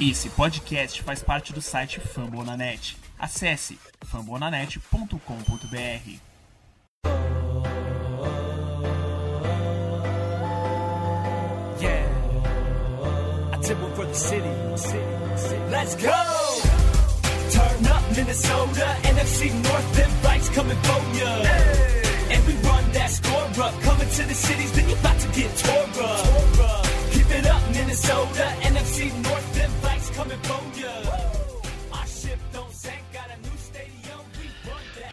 Esse podcast faz parte do site Fambonanet. Acesse fambonanet.com.br. Yeah. I one for the city. Let's go! Turn up Minnesota, NFC North, them fights coming for ya. And we run that score up, coming to the cities, then you about to get tore up. Keep it up, Minnesota, NFC North, them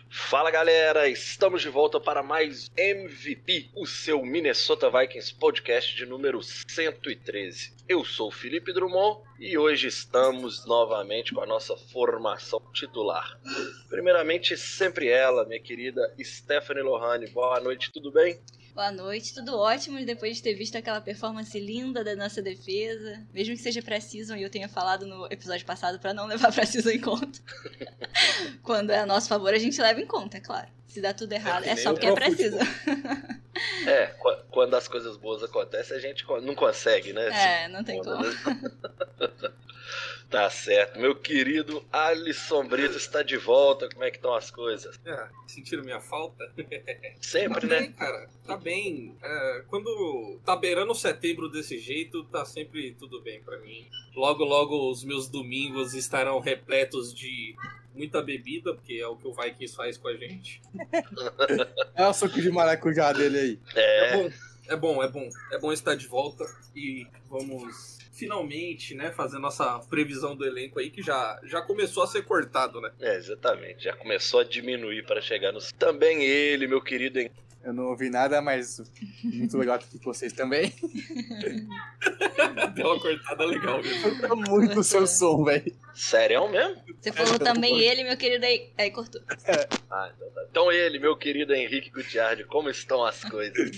Fala galera, estamos de volta para mais MVP, o seu Minnesota Vikings podcast de número 113. Eu sou o Felipe Drummond e hoje estamos novamente com a nossa formação titular. Primeiramente, sempre ela, minha querida Stephanie Lohane. Boa noite, tudo bem? Boa noite, tudo ótimo depois de ter visto aquela performance linda da nossa defesa. Mesmo que seja preciso e eu tenha falado no episódio passado pra não levar preciso em conta. Quando é a nosso favor, a gente leva em conta, é claro. Se dá tudo errado, é nem só porque é preciso. É, qu- quando as coisas boas acontecem, a gente não consegue, né? É, não tem como. Tá certo. Meu querido Alisson Brito está de volta. Como é que estão as coisas? É, sentiram minha falta? Sempre, tá né? bem, cara. Tá bem. É, quando tá beirando setembro desse jeito, tá sempre tudo bem pra mim. Logo, logo os meus domingos estarão repletos de muita bebida, porque é o que o Vikings faz com a gente. É o suco de maracujá dele aí. É É, bom, é bom, é bom. É bom estar de volta e vamos finalmente, né, fazer nossa previsão do elenco aí, que já, já começou a ser cortado, né? é, exatamente. Já começou a diminuir para chegar nos. Também ele, meu querido. Hen- Eu não ouvi nada, mas muito legal estar aqui com vocês também. Deu uma cortada legal mesmo. Eu tô muito o seu som, velho. Sério mesmo? Você falou também ele, meu querido, aí, aí cortou. Ah, então tá. Então ele, meu querido Henrique Gutiardi, como estão as coisas?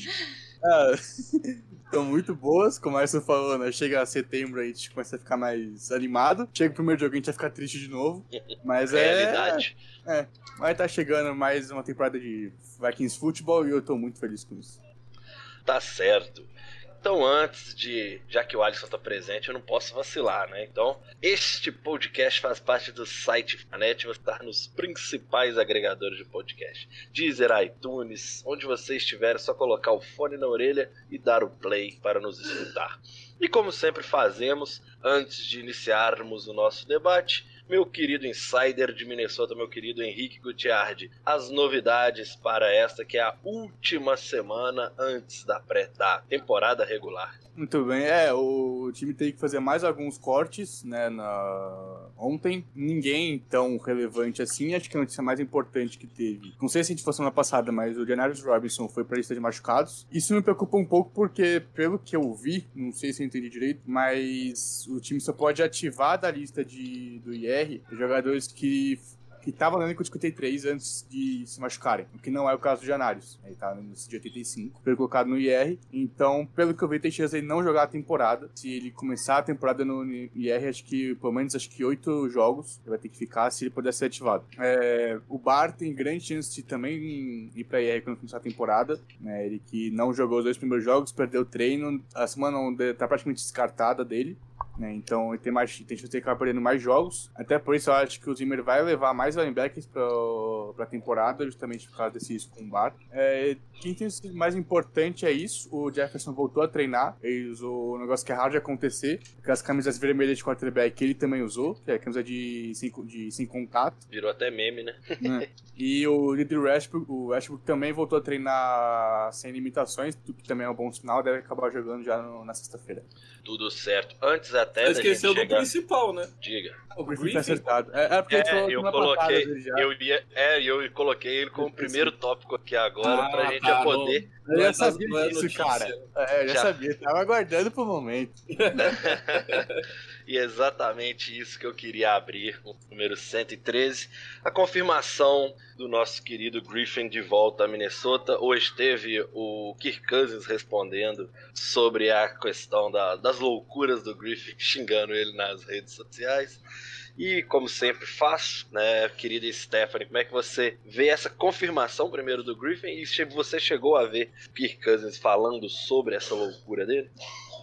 Estão muito boas, como a Arson falou, né? Chega setembro aí, a gente começa a ficar mais animado. Chega o primeiro jogo, a gente vai ficar triste de novo. Mas é. Realidade. Mas tá chegando mais uma temporada de Vikings Futebol e eu tô muito feliz com isso. Tá certo. Então, antes de. Já que o Alisson tá presente, eu não posso vacilar, né? Então, este podcast faz parte do site Fanet, você está nos principais agregadores de podcast. Deezer, iTunes, onde você estiver, é só colocar o fone na orelha e dar o play para nos escutar. E como sempre fazemos, antes de iniciarmos o nosso debate, meu querido insider de Minnesota, meu querido Henrique Gutiardi, as novidades para esta que é a última semana antes da pré da temporada regular. Muito bem, é, o time teve que fazer mais alguns cortes, né, na... ontem. Ninguém tão relevante assim, acho que a notícia mais importante que teve. Não sei se a gente fosse semana passada, mas o Janarius Robinson foi pra lista de machucados. Isso me preocupa um pouco porque, pelo que eu vi, não sei se eu entendi direito, mas o time só pode ativar da lista de, do IR jogadores que que tava no elenco de 53 antes de se machucarem, o que não é o caso do Janários. Ele tá no de 85, foi colocado no IR. Então, pelo que eu vi, tem chance de não jogar a temporada. Se ele começar a temporada no IR, acho que pelo menos acho que oito jogos ele vai ter que ficar se ele puder ser ativado. É, o Bar tem grande chance de também ir pra IR quando começar a temporada. Né? Ele que não jogou os dois primeiros jogos, perdeu o treino, a semana tá praticamente descartada dele. Né? Então ele tem mais tem chance de acabar perdendo mais jogos. Até por isso eu acho que o Zimmer vai levar mais linebackers pra, pra temporada, justamente por causa desse risco com o Bar. É, quem tem sido mais importante é isso. O Jefferson voltou a treinar. Ele usou um negócio que é raro de acontecer. Aquelas camisas vermelhas de quarterback ele também usou, que é a camisa de sem, de sem contato. Virou até meme, né? né? E o líder Westbrook, o Westbrook também voltou a treinar sem limitações, o que também é um bom sinal, deve acabar jogando já no- na sexta-feira. Tudo certo. Antes até da Esqueceu gente do chegar... principal, né? Diga. O Griffin Griffin? tá acertado. É, é porque a gente É, falou eu passada coloquei, eu ia, é, eu coloquei ele como primeiro tópico aqui agora Ah, pra gente tá, poder. Eu Não já é sabia é disso, cara. É, eu já, Já. sabia, tava aguardando pro momento. e é exatamente isso que eu queria abrir, o número 113. A confirmação do nosso querido Griffin de volta a Minnesota. Hoje teve o Kirk Cousins respondendo sobre a questão da- das loucuras do Griffin, xingando ele nas redes sociais. E como sempre faço, né, querida Stephanie, como é que você vê essa confirmação primeiro do Griffin e se você chegou a ver Kirk Cousins falando sobre essa loucura dele?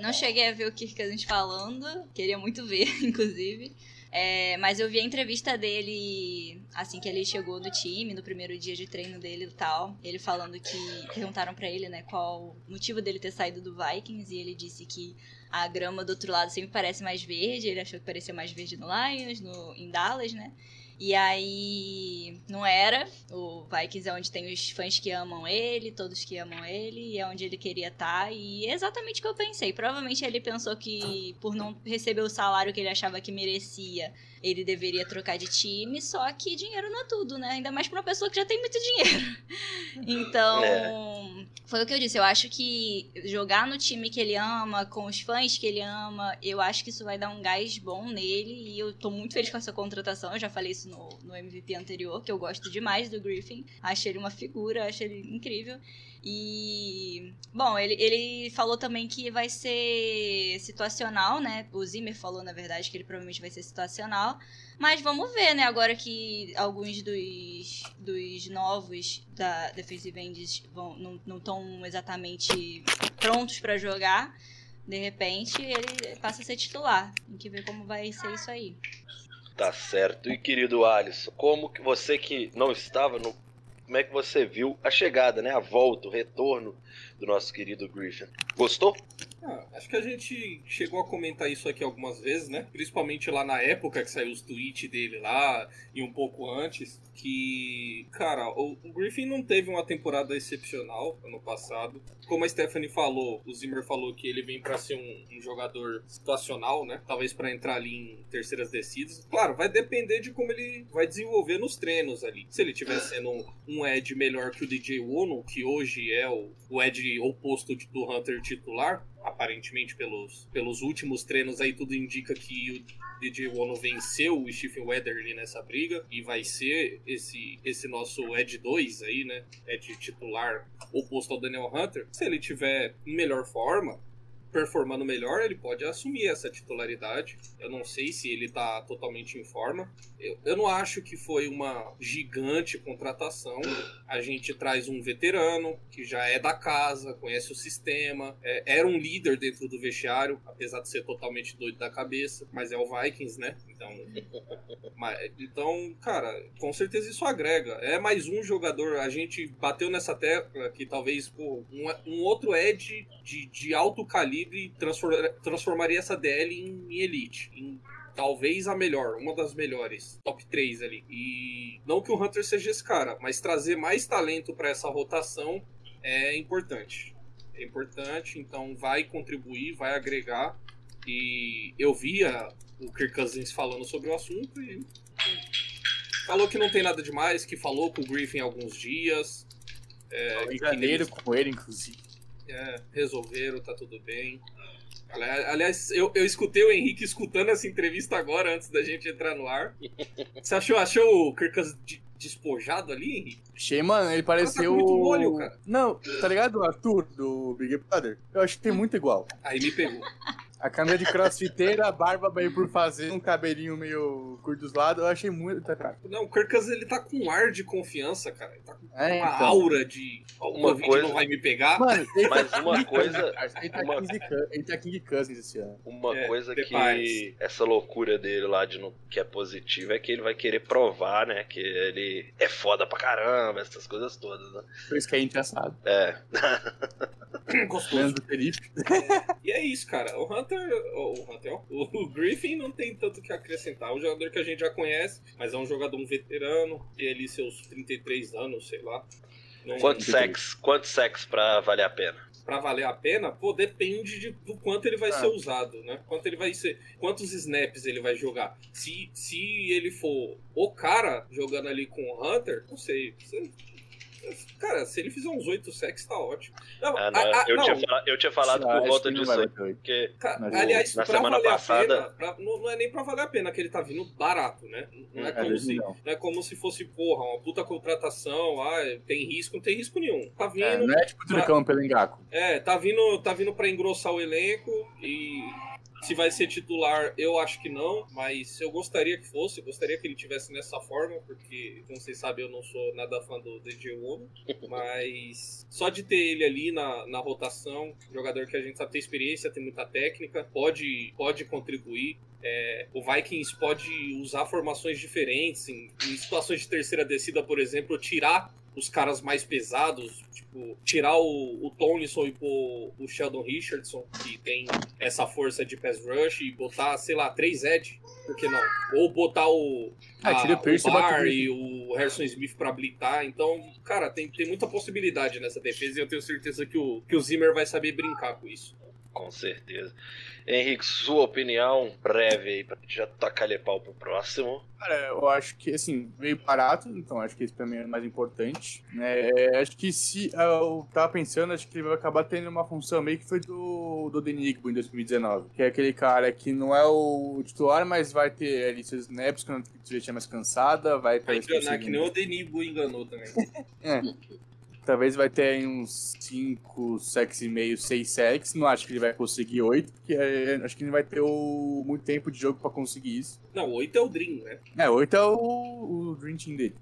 Não cheguei a ver o Kirk Cousins falando, queria muito ver, inclusive. É, mas eu vi a entrevista dele assim que ele chegou no time, no primeiro dia de treino dele e tal. Ele falando que perguntaram pra ele, né, qual o motivo dele ter saído do Vikings e ele disse que a grama do outro lado sempre parece mais verde. Ele achou que parecia mais verde no Lions, no, em Dallas, né? E aí não era. O Vikings é onde tem os fãs que amam ele, todos que amam ele, e é onde ele queria estar. E é exatamente o que eu pensei. Provavelmente ele pensou que por não receber o salário que ele achava que merecia, ele deveria trocar de time, só que dinheiro não é tudo, né? Ainda mais pra uma pessoa que já tem muito dinheiro. Então, É. foi o que eu disse. Eu acho que jogar no time que ele ama, com os fãs que ele ama, eu acho que isso vai dar um gás bom nele. E eu tô muito feliz com essa contratação. Eu já falei isso no, no MVP anterior, que eu gosto demais do Griffin. Acho ele uma figura, acho ele incrível. E. Bom, ele, ele falou também que vai ser situacional, né? O Zimmer falou, na verdade, que ele provavelmente vai ser situacional. Mas vamos ver, né? Agora que alguns dos, dos novos da Defensive Ends vão, não estão exatamente prontos pra jogar, de repente ele passa a ser titular. Tem que ver como vai ser isso aí. Tá certo. E querido Alisson, como que você que não estava no. Como é que você viu a chegada, né? A volta, o retorno do nosso querido Griffin? Gostou? Ah, acho que a gente chegou a comentar isso aqui algumas vezes, né? Principalmente lá na época que saiu os tweets dele lá e um pouco antes. Que, cara, o, o Griffin não teve uma temporada excepcional ano passado. Como a Stephanie falou, o Zimmer falou que ele vem pra ser um, um jogador situacional, né? Talvez pra entrar ali em terceiras descidas. Claro, vai depender de como ele vai desenvolver nos treinos ali. Se ele estiver sendo um, um Ed melhor que o DJ Wono, que hoje é o, o Ed oposto do Hunter titular, aparentemente pelos, pelos últimos treinos aí tudo indica que o DJ Wono venceu o Stephen Weatherly nessa briga e vai ser esse, esse nosso Ed 2 aí, né? Ed titular oposto ao Daniel Hunter. Se ele tiver melhor forma, performando melhor, ele pode assumir essa titularidade. Eu não sei se ele tá totalmente em forma. Eu, eu não acho que foi uma gigante contratação. A gente traz um veterano que já é da casa, conhece o sistema, é- era um líder dentro do vestiário, apesar de ser totalmente doido da cabeça, mas é o Vikings, né? Então, mas- então, cara, com certeza isso agrega. É mais um jogador. A gente bateu nessa tecla que talvez pô, um, um outro Edge de, de alto calibre transfor- transformaria essa DL em, elite. Em talvez a melhor, uma das melhores, top 3 ali. E não que o Hunter seja esse cara, mas trazer mais talento para essa rotação é importante. É importante, então vai contribuir, vai agregar. E eu via o Kirk Cousins falando sobre o assunto e falou que não tem nada demais, que falou com o Griffin alguns dias. É, janeiro eles- com ele, inclusive. É, resolveram, tá tudo bem. Ali- Aliás, eu, eu escutei o Henrique escutando essa entrevista agora, antes da gente entrar no ar. Você achou, achou o Kirk Cousins de- despojado ali, Henrique? Achei, mano, ele pareceu. muito molho, cara. Não, tá ligado o Arthur do Big Brother? Eu acho que tem muito igual. Aí me pegou. A camisa de crossfiteira, a barba meio por fazer, um cabelinho meio curto dos lados, eu achei muito, tá, cara. Não, o Kirk Cousins, ele tá com um ar de confiança, cara. Ele tá com É, uma então. aura de... O Uma coisa- não vai me pegar. Mano, ele Mas tá uma coisa-. Ele tá, uma- King, ele tá King Cousins esse ano. Uma É, coisa que essa loucura dele lá de no, que é positiva é que ele vai querer provar, né? Que ele é foda pra caramba, essas coisas todas, né? Por isso que a gente já sabe. É. Gostoso. Menos do Felipe. E é isso, cara. O Hunter, o Hunter, o Griffin não tem tanto que acrescentar. É um jogador que a gente já conhece, mas é um jogador um veterano, tem ali seus 33 anos, sei lá. Não, Quantos sex? Quantos sex pra valer a pena? Pra valer a pena, pô, depende de, do quanto ele vai Ah. ser usado, né? Quanto ele vai ser, quantos snaps ele vai jogar. Se, se ele for o cara jogando ali com o Hunter, não sei. Se- cara, se ele fizer uns 8 sacks, tá ótimo. Não, Ah, não, a- a- eu, não, Tinha fala- eu tinha falado Ah, por volta não disso aí. Porque Ca- Mas Aliás, na pra semana valer passada- a pena, pra- não, não é nem pra valer a pena que ele tá vindo barato, né? Não é, É, como se, não. não é como se fosse, porra, uma puta contratação, ah, tem risco, não tem risco nenhum. Tá vindo, É, não é tipo Turcão pelo engaco. é, tá vindo, tá vindo pra engrossar o elenco e Se vai ser titular, eu acho que não, mas eu gostaria que fosse, eu gostaria que ele tivesse nessa forma, porque, como vocês sabem, eu não sou nada fã do DJ Uno, mas só de ter ele ali na, na rotação, jogador que a gente sabe ter experiência, tem muita técnica, pode, pode contribuir. É, o Vikings pode usar formações diferentes, em, em situações de terceira descida, por exemplo, tirar os caras mais pesados, tipo, tirar o, o Tomlinson e pôr o Sheldon Richardson, que tem essa força de pass rush, e botar, sei lá, três Ed, por que não? Ou botar o, Ah, a- tira o Pierce o e o e Harrison Smith pra blitar. Então, cara, tem, tem muita possibilidade nessa defesa e eu tenho certeza que o, que o Zimmer vai saber brincar com isso. Com certeza. Henrique, sua opinião breve aí pra gente já tocar lhe pau pro próximo. Cara, eu acho que, assim, veio barato, então acho que esse pra mim é o mais importante. né? É, acho que se ah, eu tava pensando, acho que ele vai acabar tendo uma função meio que foi do, do Denigbo em 2019. Que é aquele cara que não é o titular, mas vai ter ali seus snaps quando ele estiver mais cansada, vai Vai talvez enganar, que nem o Denibo enganou também. É. Talvez vai ter uns 5 sacks e meio, 6 sacks. Não acho que ele vai conseguir 8, porque é, acho que ele vai ter o, muito tempo de jogo pra conseguir isso. Não, oito é o Dream, né? É, 8 é o, o Dream Team dele.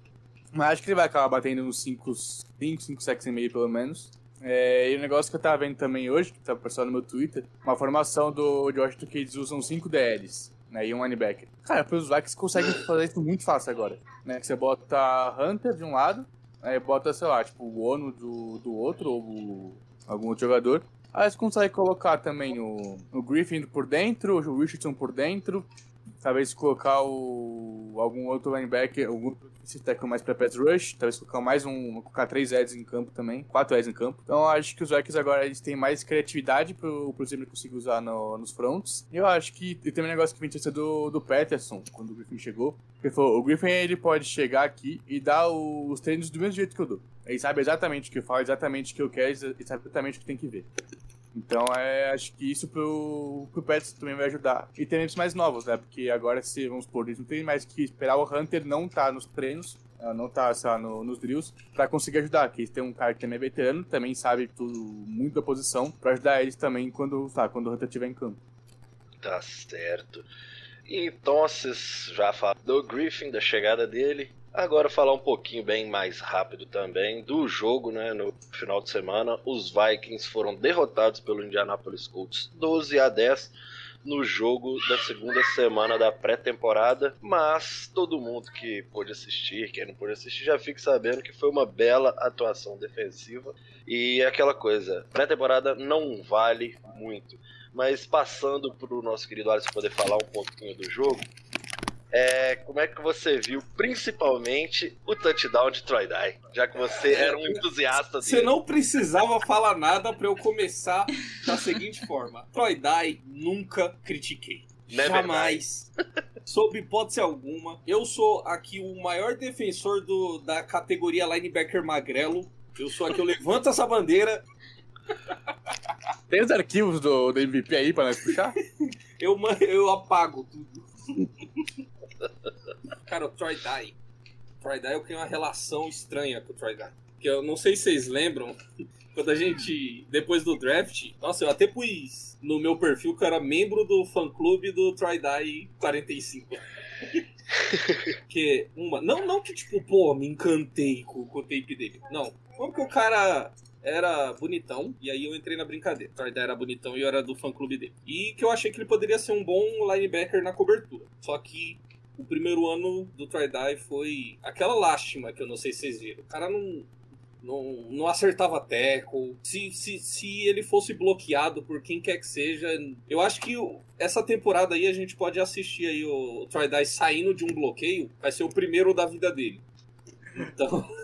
Mas acho que ele vai acabar batendo uns 5, 5, 5 sacks e meio pelo menos. É, e o negócio que eu tava vendo também hoje, que tá postado no meu Twitter, uma formação do Washington que eles usam 5 DLs, né, e um linebacker. Cara, os Vikings conseguem fazer isso muito fácil agora, né, que você bota Hunter de um lado, aí bota, sei lá, tipo, o Ono do, do outro, ou o- algum outro jogador. Aí você consegue colocar também o, o Griffin por dentro, o Richardson por dentro, talvez colocar o, algum outro linebacker, algum outro defensive tackle mais pra pass rush, talvez colocar mais um, colocar três Eds em campo também, quatro Eds em campo. Então acho que os Vikings agora eles têm mais criatividade pro, pro Zimmer conseguir usar no- nos fronts. E eu acho que e tem um negócio que vem ter do, do Peterson, quando o Griffin chegou. Ele falou, o Griffin ele pode chegar aqui e dar os treinos do mesmo jeito que eu dou. Ele sabe exatamente o que eu falo, exatamente o que eu quero, e sabe exatamente o que tem que ver. Então, é, acho que isso pro, pro Pets também vai ajudar. E tem eles mais novos, né? Porque agora, se vamos supor, eles não tem mais que esperar o Hunter não tá nos treinos, ah, não tá, sei lá, no- nos drills, pra conseguir ajudar. Que têm um cara que também é veterano, também sabe tudo, muito da posição, pra ajudar eles também quando, tá, quando o Hunter estiver em campo. Tá certo. Então, já falaram do Griffin, da chegada dele. Agora falar um pouquinho bem mais rápido também do jogo, né? No final de semana, os Vikings foram derrotados pelo Indianapolis Colts 12 a 10 no jogo da segunda semana da pré-temporada, mas todo mundo que pôde assistir, quem não pôde assistir, já fica sabendo que foi uma bela atuação defensiva e aquela coisa, pré-temporada não vale muito. Mas passando para o nosso querido Alisson poder falar um pouquinho do jogo, é, como é que você viu principalmente o touchdown de Troy Dye? Já que você era um entusiasta Você dele. não precisava falar nada pra eu começar da seguinte forma. Troy Dye nunca critiquei. É Jamais. Sob hipótese alguma. Eu sou aqui o maior defensor do, da categoria linebacker magrelo. Eu sou aqui, eu levanto essa bandeira. Tem os arquivos do, do MVP aí pra nós puxar? Eu, eu apago tudo. Cara, o Troy Dye. Troy Dye, eu tenho uma relação estranha com o Troy Dye. Que eu não sei se vocês lembram, quando a gente, depois do draft, nossa, eu até pus no meu perfil que eu era membro do fã-clube do Troy Dye 45. que uma, não, não que tipo, pô, me encantei com, com o tape dele. Não, foi porque o cara era bonitão, e aí eu entrei na brincadeira. O Troy Dye era bonitão e eu era do fã-clube dele. E que eu achei que ele poderia ser um bom linebacker na cobertura. Só que o primeiro ano do Troy Dye foi aquela lástima que eu não sei se vocês viram. O cara não, não, não acertava tackle. Se, se, se ele fosse bloqueado por quem quer que seja, eu acho que essa temporada aí a gente pode assistir aí o, Troy Dye saindo de um bloqueio. Vai ser o primeiro da vida dele. Então,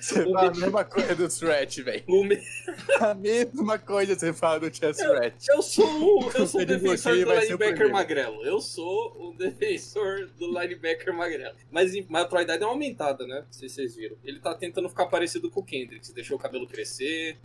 Você fala a mesma coisa do Stretch, velho. o me- A mesma coisa você fala do Chess Stretch. eu sou o, eu sou o defensor do o linebacker magrelo. Eu sou o defensor do linebacker magrelo. Mas, mas o Troy Dye deu uma aumentada, né? Não sei se vocês viram. Ele tá tentando ficar parecido com o Kendricks. Deixou o cabelo crescer.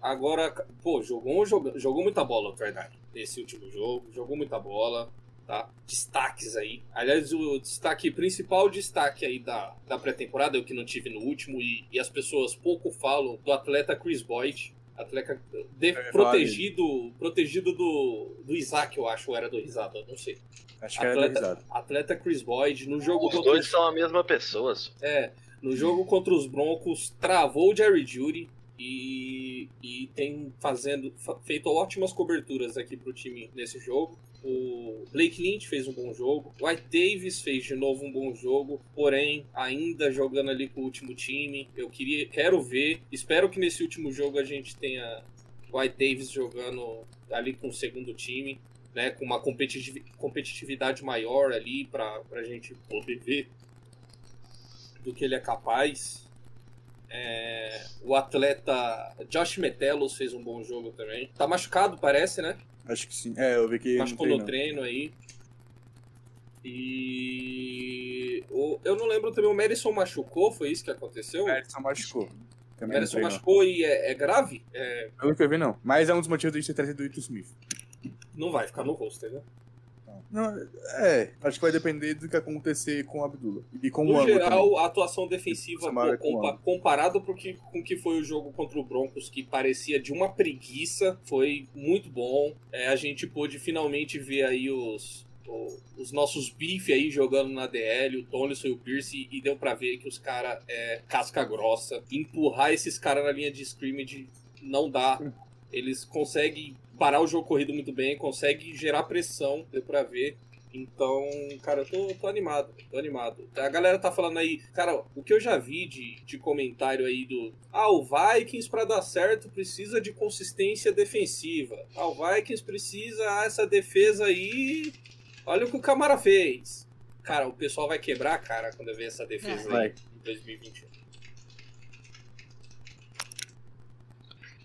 Agora, pô, jogou, jogou, jogou muita bola o Troy nesse último jogo. Jogou muita bola. Tá? Destaques aí. Aliás, o destaque principal o destaque aí da, da pré-temporada, eu que não tive no último, e, e as pessoas pouco falam, do atleta Chris Boyd. Atleta de- falar protegido, protegido do, do Isaac, eu acho, ou era do Risada, não sei. Acho que era Atleta- risada. Atleta Chris Boyd, no jogo Os contra dois os, são a mesma pessoa. é, no jogo contra os Broncos, travou o Jerry Judy e, e tem fazendo, fa- feito ótimas coberturas aqui pro time nesse jogo. O Blake Lynch fez um bom jogo. O White Davis fez de novo um bom jogo. Porém, ainda jogando ali com o último time. Eu queria, quero ver. Espero que nesse último jogo a gente tenha o White Davis jogando ali com o segundo time. Né, com uma competitivi- competitividade maior ali pra, pra gente poder ver do que ele é capaz. É, o atleta Josh Metelos fez um bom jogo também. Tá machucado, parece, né? Acho que sim. É, eu vi que. Machucou no treino aí. E. O, eu não lembro também, o Madison machucou, foi isso que aconteceu? Ele só machucou. o Também não Madison machucou e é, é grave? É, eu vi, não. Mas é um dos motivos de ter trazido o Ito Smith. não vai ficar no roster, né? Não, é, acho que vai depender do que acontecer com o Abdullah. E com o No Amo geral, também. a atuação defensiva, pô, com compa- comparado pro que, com o que foi o jogo contra o Broncos, que parecia de uma preguiça, foi muito bom. É, a gente pôde finalmente ver aí os, o- os nossos bife aí jogando na DL, o Tonison e o Pierce, e deu pra ver que os caras é casca grossa. Empurrar esses caras na linha de scrimmage não dá. Eles conseguem parar o jogo corrido muito bem, conseguem gerar pressão, deu pra ver. Então, cara, eu tô, tô animado, tô animado. A galera tá falando aí, cara, o que eu já vi de, de comentário aí do. Ah, o Vikings pra dar certo precisa de consistência defensiva. Ah, o Vikings precisa, ah, essa defesa aí. Olha o que o Camara fez. Cara, o pessoal vai quebrar a cara quando ver essa defesa Vai. aí em 2021.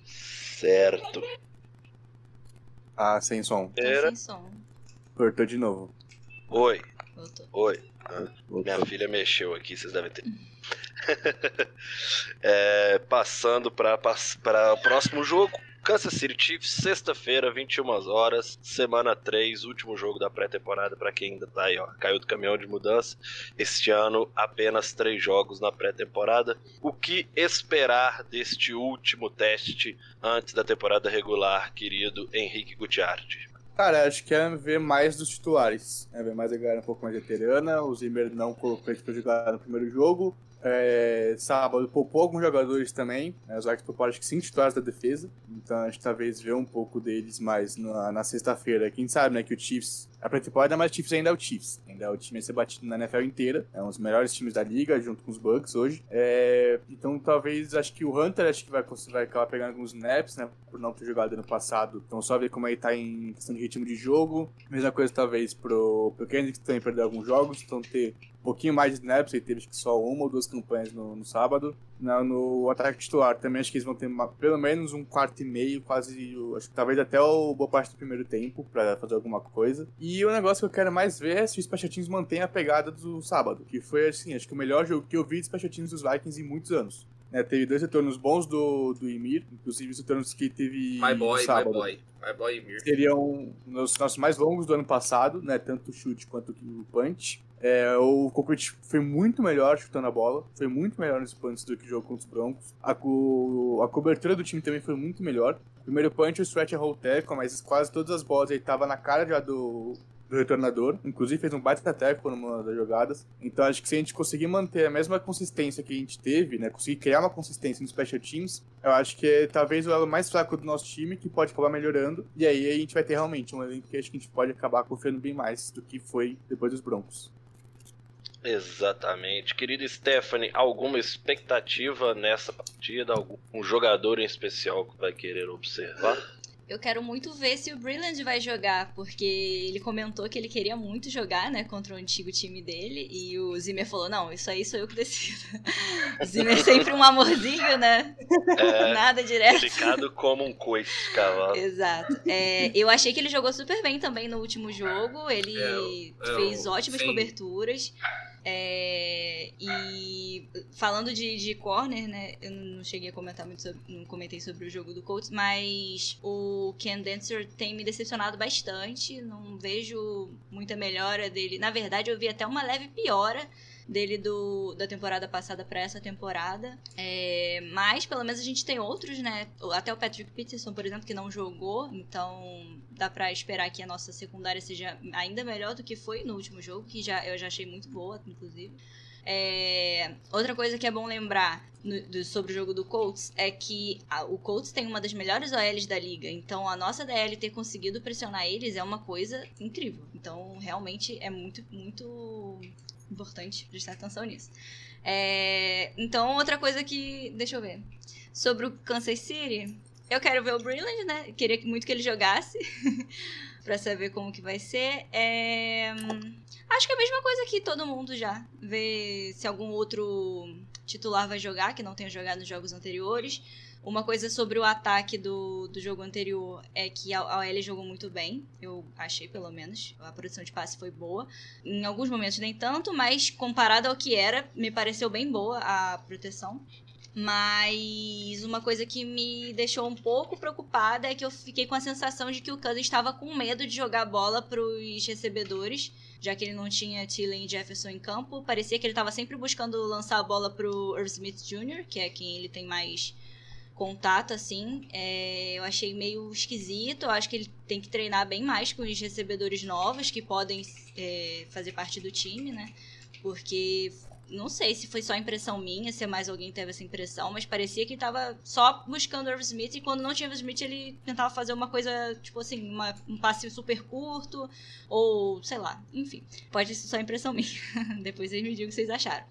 Certo. Ah, sem som. Tá Era. sem som. Cortou de novo. Oi, Voltou. oi. Voltou. Minha filha mexeu aqui, vocês devem ter. É, passando para o próximo jogo. Kansas City Chiefs, sexta-feira, 21 horas, semana 3, último jogo da pré-temporada para quem ainda tá aí, ó, caiu do caminhão de mudança. Este ano, apenas três jogos na pré-temporada. O que esperar deste último teste antes da temporada regular, querido Henrique Gutiardi? Cara, acho que é ver mais dos titulares. É ver mais a galera um pouco mais veterana. O Zimmer não colocou eles pra jogar no primeiro jogo. É, sábado poupou alguns jogadores também. Né, os Vikings pouparam acho que cinco titulares da defesa. Então a gente talvez ver um pouco deles mais na, na sexta-feira. Quem sabe, né, que o Chiefs. A pré-temporada, mas o Chiefs ainda é o Chiefs. Ainda é o time a ser batido na NFL inteira. É um dos melhores times da liga, junto com os Bucks hoje. É, então talvez, acho que o Hunter acho que vai, vai acabar pegando alguns snaps, né? Por não ter jogado ano passado. Então só ver como ele tá em questão de ritmo de jogo. Mesma coisa talvez pro, pro Kendrick também perder alguns jogos. Então ter pouquinho mais de snaps. Ele teve que só uma ou duas campanhas no, no sábado. No, no ataque titular também acho que eles vão ter uma- pelo menos um quarto e meio, quase, acho que talvez até o boa parte do primeiro tempo pra fazer alguma coisa. E o negócio que eu quero mais ver é se o Special Teams mantém a pegada do sábado, que foi assim, acho que o melhor jogo que eu vi de Special Teams dos Vikings em muitos anos. Né, teve dois retornos bons do, do Emir, inclusive os retornos que teve My boy, no my sábado boy. My boy Mir. seriam os nossos mais longos do ano passado, né? Tanto o chute quanto o punch. É, o Colquitt foi muito melhor chutando a bola, foi muito melhor nos punts do que o jogo contra os Broncos. A, co- a cobertura do time também foi muito melhor. Primeiro punch, o stretch errou o tackle, mas quase todas as bolas ele tava na cara já do, do retornador. Inclusive fez um baita tackle numa das jogadas. Então acho que se a gente conseguir manter a mesma consistência que a gente teve, né? Conseguir criar uma consistência no special teams, eu acho que é talvez o elo mais fraco do nosso time, que pode acabar melhorando. E aí a gente vai ter realmente um elenco que acho que a gente pode acabar confiando bem mais do que foi depois dos Broncos. Exatamente. Querida Stephanie, alguma expectativa nessa partida? Algum um jogador em especial que vai querer observar? Eu quero muito ver se o Brilland vai jogar, porque ele comentou que ele queria muito jogar, né, contra o antigo time dele, e o Zimmer falou, não, isso aí sou eu que decido. o Zimmer é sempre um amorzinho, né? É, Nada direto. delicado como um coice de cavalo. Exato. É, eu achei que ele jogou super bem também no último jogo. Ele É, é, fez o- ótimas sim. coberturas. É, e falando de, de corner, né? Eu não cheguei a comentar muito sobre, não comentei sobre o jogo do Colts, mas o Ken Dancer tem me decepcionado bastante. Não vejo muita melhora dele. Na verdade, eu vi até uma leve piora dele do, da temporada passada para essa temporada. É, mas pelo menos a gente tem outros, né? Até o Patrick Peterson, por exemplo, que não jogou, então dá pra esperar que a nossa secundária seja ainda melhor do que foi no último jogo, que já, eu já achei muito boa, inclusive. É, outra coisa que é bom lembrar no, do, sobre o jogo do Colts é que a, o Colts tem uma das melhores OLs da liga, então a nossa DL ter conseguido pressionar eles é uma coisa incrível. Então realmente é muito, muito importante prestar atenção nisso. É, então outra coisa que. Deixa eu ver. Sobre o Kansas City, eu quero ver o Brilland, né? Queria muito que ele jogasse. pra saber como que vai ser. É... Acho que é a mesma coisa que todo mundo já. Ver se algum outro titular vai jogar, que não tenha jogado nos jogos anteriores. Uma coisa sobre o ataque do, do jogo anterior é que a OL jogou muito bem, eu achei pelo menos. A produção de passe foi boa. Em alguns momentos nem tanto, mas comparado ao que era, me pareceu bem boa a proteção. Mas uma coisa que me deixou um pouco preocupada é que eu fiquei com a sensação de que o Cousins estava com medo de jogar a bola para os recebedores, já que ele não tinha Thielen e Jefferson em campo. Parecia que ele estava sempre buscando lançar a bola para o Irv Smith Jr., que é quem ele tem mais contato, assim. É, eu achei meio esquisito. Eu acho que ele tem que treinar bem mais com os recebedores novos que podem é, fazer parte do time, né? Porque não sei se foi só impressão minha, se mais alguém teve essa impressão, mas parecia que tava só buscando o Irv Smith e quando não tinha Irv Smith ele tentava fazer uma coisa, tipo assim, uma, um passe super curto ou sei lá, enfim. Pode ser só impressão minha. Depois vocês me digam o que vocês acharam.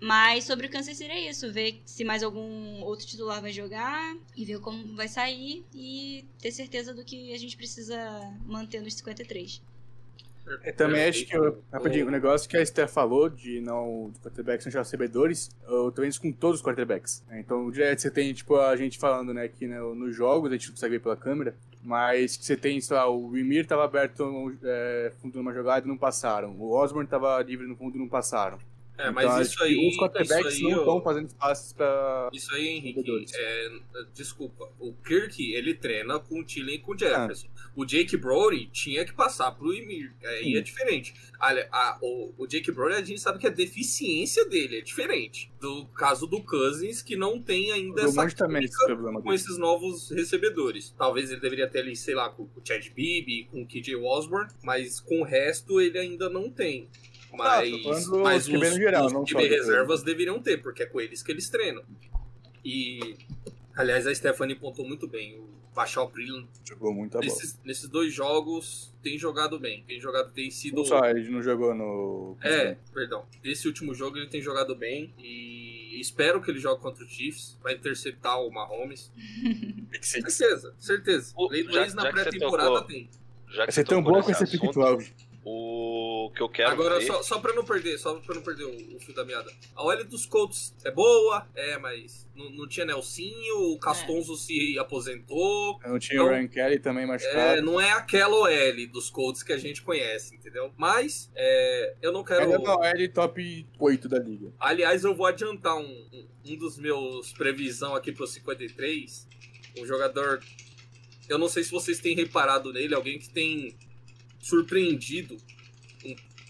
Mas sobre o Kansas City é isso, ver se mais algum outro titular vai jogar e ver como vai sair e ter certeza do que a gente precisa manter nos 53. Eu também acho que, eu, rapidinho, o negócio que a Esther falou de não de quarterbacks não recebedores, eu tô vendo isso com todos os quarterbacks. Né? Então, direto você tem, tipo, a gente falando, né, que né, nos jogos, a gente não consegue ver pela câmera, mas que você tem, sei lá, o Wimir tava aberto é, fundo numa jogada e não passaram. O Osborne tava livre no fundo e não passaram. É, mas então, isso aí. Os quarterbacks aí, não estão fazendo passes pra. Isso aí, Henrique, é, desculpa. O Kirk, ele treina com o Thielen e com o Jefferson. Ah. O Jake Brody tinha que passar pro Emir. Aí é diferente. Olha, a- o, o Jake Brody, a gente sabe que a deficiência dele é diferente. Do caso do Cousins, que não tem ainda essa química problema com esses novos recebedores. Talvez ele deveria ter ali, sei lá, com o Chad Beebe, com o KJ Osborne, mas com o resto ele ainda não tem. Mas, falando mas os geral, os não do- reservas deveriam ter, porque é com eles que eles treinam. E, aliás, a Stephanie pontou muito bem. O Bachal Brilliant, Jogou muita bola. nesses, nesses dois jogos, tem jogado bem. Tem jogado, tem sido. Não só, ele não jogou no. É, perdão. Esse último jogo ele tem jogado bem e espero que ele jogue contra o Chiefs. Vai interceptar o Mahomes. Pick. Certeza, certeza. O- Lei do já- na você pré-temporada tem. Já que Vai ser tão boa com esse pick assunto, 12. O que eu quero Agora, ver... só, só pra não perder, só pra não perder o, o fio da meada. A OL dos Colts é boa, é, mas não, não tinha Nelsinho, o Castonzo se aposentou. Eu não tinha o Não. Ryan Kelly também É, machucado. não é aquela OL dos Colts que a gente conhece, entendeu? Mas é, eu não quero. É ele top 8 da liga. Aliás, eu vou adiantar um, um, um dos meus previsão aqui pro 53. Um jogador. Eu não sei se vocês têm reparado nele, alguém que tem surpreendido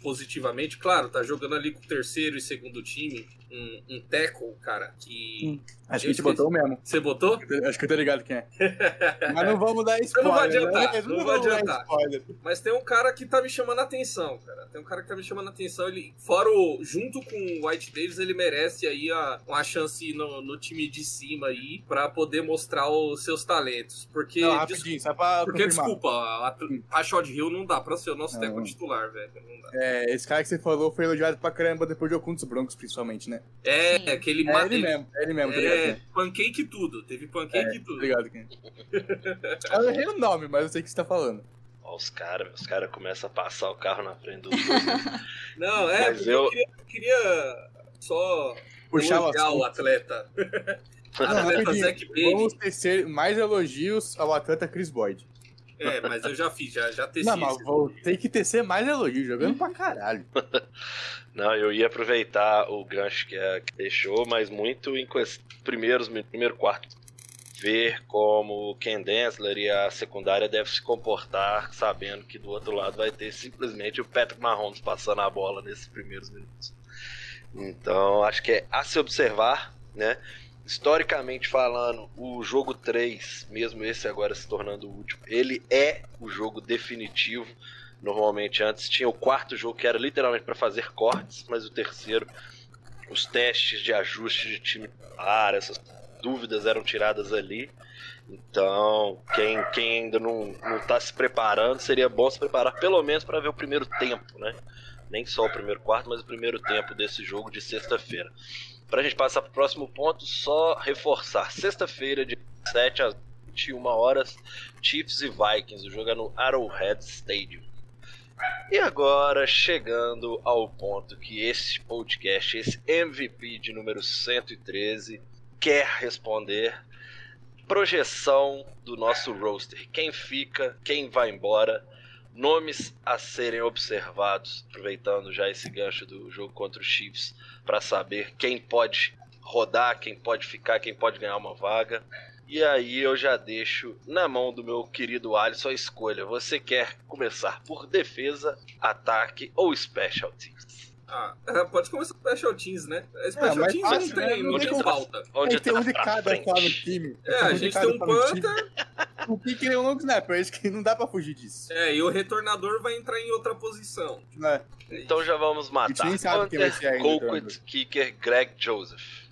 positivamente. Claro, tá jogando ali com o terceiro e segundo time. Um, um tackle, cara, que. Acho que Eu a gente botou mesmo. Você botou? Acho que eu tô ligado quem é. Mas não vamos dar Eu spoiler. não vou adiantar, né? não vou vamos dar adiantar. spoiler. Mas tem um cara que tá me chamando a atenção, cara. Tem um cara que tá me chamando a atenção. Ele, fora o, junto com o White Davis, ele merece aí a, uma chance no, no time de cima aí pra poder mostrar os seus talentos. Porque, Não, rapidinho, só pra porque confirmar. desculpa, a, a Shot Hill não dá pra ser o nosso Não. tackle titular, velho. Não dá. É, esse cara que você falou foi elogiado pra caramba depois de Ocultos Broncos, principalmente, né? É, Sim. aquele É ma- ele mesmo, é ele mesmo, tá ligado? É, quem é? pancake e tudo. Teve pancake e Tá tudo. quem é. Eu errei o nome, mas eu sei o que você tá falando. Ó, os caras, os caras começam a passar o carro na frente do... Não, é, Mas porque eu, eu- queria, queria só Puxar o o assunto. atleta. Não, atleta Zac. Vamos tecer mais elogios ao atleta Chris Boyd. É, mas eu já fiz, já, já testei. Não, mas vou ter que tecer mais elogios, jogando pra caralho. Não, eu ia aproveitar o gancho que, a, que deixou, mas muito em primeiros, primeiro quarto. Ver como o Ken Densler e a secundária devem se comportar, sabendo que do outro lado vai ter simplesmente o Patrick Mahomes passando a bola nesses primeiros minutos. Então, acho que é a se observar, né? Historicamente falando, o jogo 3, mesmo esse agora se tornando o último, ele é o jogo definitivo. Normalmente antes tinha o quarto jogo que era literalmente para fazer cortes, mas o terceiro, os testes de ajuste de time, ah, essas dúvidas eram tiradas ali. Então, quem, quem ainda não, não tá se preparando, seria bom se preparar pelo menos para ver o primeiro tempo, né? Nem só o primeiro quarto, mas o primeiro tempo desse jogo de sexta-feira. Pra gente passar pro próximo ponto, só reforçar. Sexta-feira, de 7 às 21 horas, Chiefs e Vikings. O jogo é no Arrowhead Stadium. E agora, chegando ao ponto que esse podcast, esse MVP de número 113, quer responder. Projeção do nosso roster. Quem fica, quem vai embora. Nomes a serem observados, aproveitando já esse gancho do jogo contra os Chiefs, para saber quem pode rodar, quem pode ficar, quem pode ganhar uma vaga. E aí eu já deixo na mão do meu querido Alisson a escolha. Você quer começar por defesa, ataque ou special teams? Ah, pode começar com Special Teams, né? Special mas Teams fácil, não tem, né? não Não tem pauta. Onde Onde tem um de tá cada no time. É, a gente tem um tá. Panther, O kicker é um long snapper, isso que não dá pra fugir disso. é, e o retornador vai entrar em outra posição. Né? Então já vamos A matar. gente nem sabe quem vai ser ainda, Colquitt. Kicker, Greg Joseph.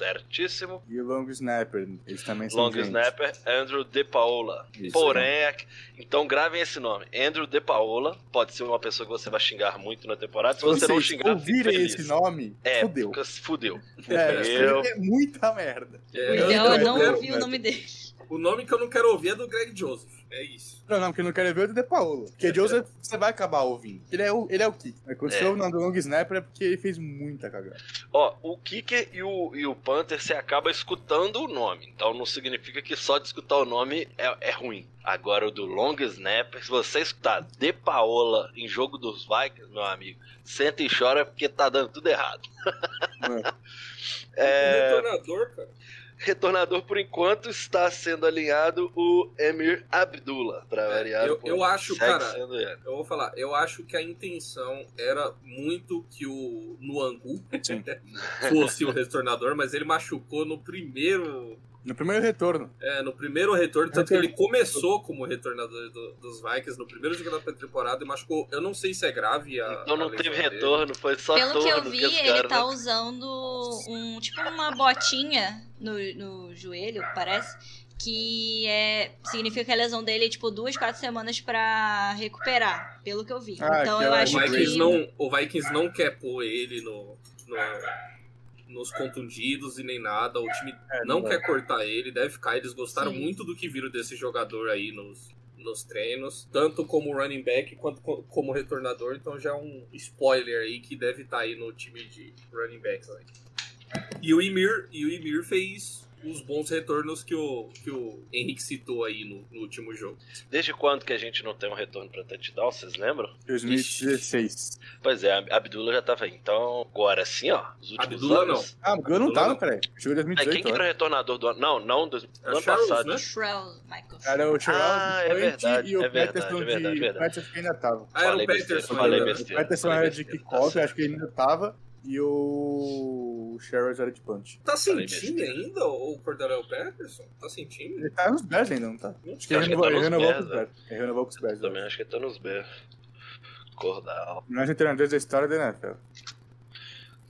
Certíssimo. E o long snapper, eles também são Long gente. Snapper, Andrew De Paola. Isso, Porém, é que- então gravem esse nome. Andrew De Paola pode ser uma pessoa que você vai xingar muito na temporada. Se você não vocês xingar, fique ouvirem feliz. esse nome, é, fudeu. fudeu. É, Eu- é muita merda. É, O eu- ideal é eu não ouvir o nome dele. O nome que eu não quero ouvir é do Greg Joseph. É isso. Não, não, porque eu não quero ver o do De Paolo. Porque Joseph, você vai acabar ouvindo. Ele é o, ele é o kick. Mas quando É. você ouve o nome do long snapper é porque ele fez muita cagada. Ó, o Kicker e o, e o Panther você acaba escutando o nome. Então não significa que só de escutar o nome é, é ruim. Agora o do Long Snapper, se você escutar De Paola em jogo dos Vikings, meu amigo, senta e chora porque tá dando tudo errado. É, O retornador, cara. Retornador por enquanto está sendo alinhado o Emir Abdullah, pra variar. eu- um pouco. eu acho, cara. Eu vou falar, eu acho que a intenção era muito que o Nuangu fosse o retornador, mas ele machucou no primeiro, no primeiro retorno. é, no primeiro retorno, tanto que ele começou como retornador do- dos Vikings no primeiro jogo da pré-temporada e machucou. Eu não sei se é grave a Então a não lesão teve dele. retorno, foi só Pelo que eu vi, os ele caras- tá usando um tipo uma botinha no, no joelho, parece. Que é, significa que a lesão dele é tipo duas, quatro semanas pra recuperar, pelo que eu vi. Ah, então que eu é acho O Vikings, que. não, o Vikings não quer pôr ele no, no- nos contundidos e nem nada. O time É, não vai. quer cortar ele, deve ficar. Eles gostaram Sim. muito do que viram desse jogador aí nos, nos treinos, tanto como running back quanto co- como retornador. Então já é um spoiler aí que deve estar aí no time de running backs. Aí. E o Emir, e o Emir fez os bons retornos que o, que o Henrique citou aí no, no último jogo. Desde quando que a gente não tem um retorno pra touchdown, vocês lembram? 2016. Pois é, a Abdullah já tava aí. Então, agora sim, ó, os últimos Abdullah anos... Ah, o Gun não tava, Não. peraí. Em É, quem 2018, que era o retornador do ano? Não, não, do, do É ano Charles, passado. né? Shrell, Michael. Era o Charles Ah, é verdade, e o é verdade, Peterson é verdade, de... verdade. Peterson que ainda tava. Ah, era o Peterson. falei né? besteira. O Peterson era de tá kickoff, acho que ele ainda tava. E o Sherrod era de punch. Tá sem Falei time besteira. ainda, o Cordarel Peterson? Tá sem time? Ele tá nos Bears ainda, não tá? Acho que ele renovou, tá ele com os Bears. Ele renovou com os Bears. Também acho que tá nos Bears. Cordal. Melhores treinadores da história da NFL.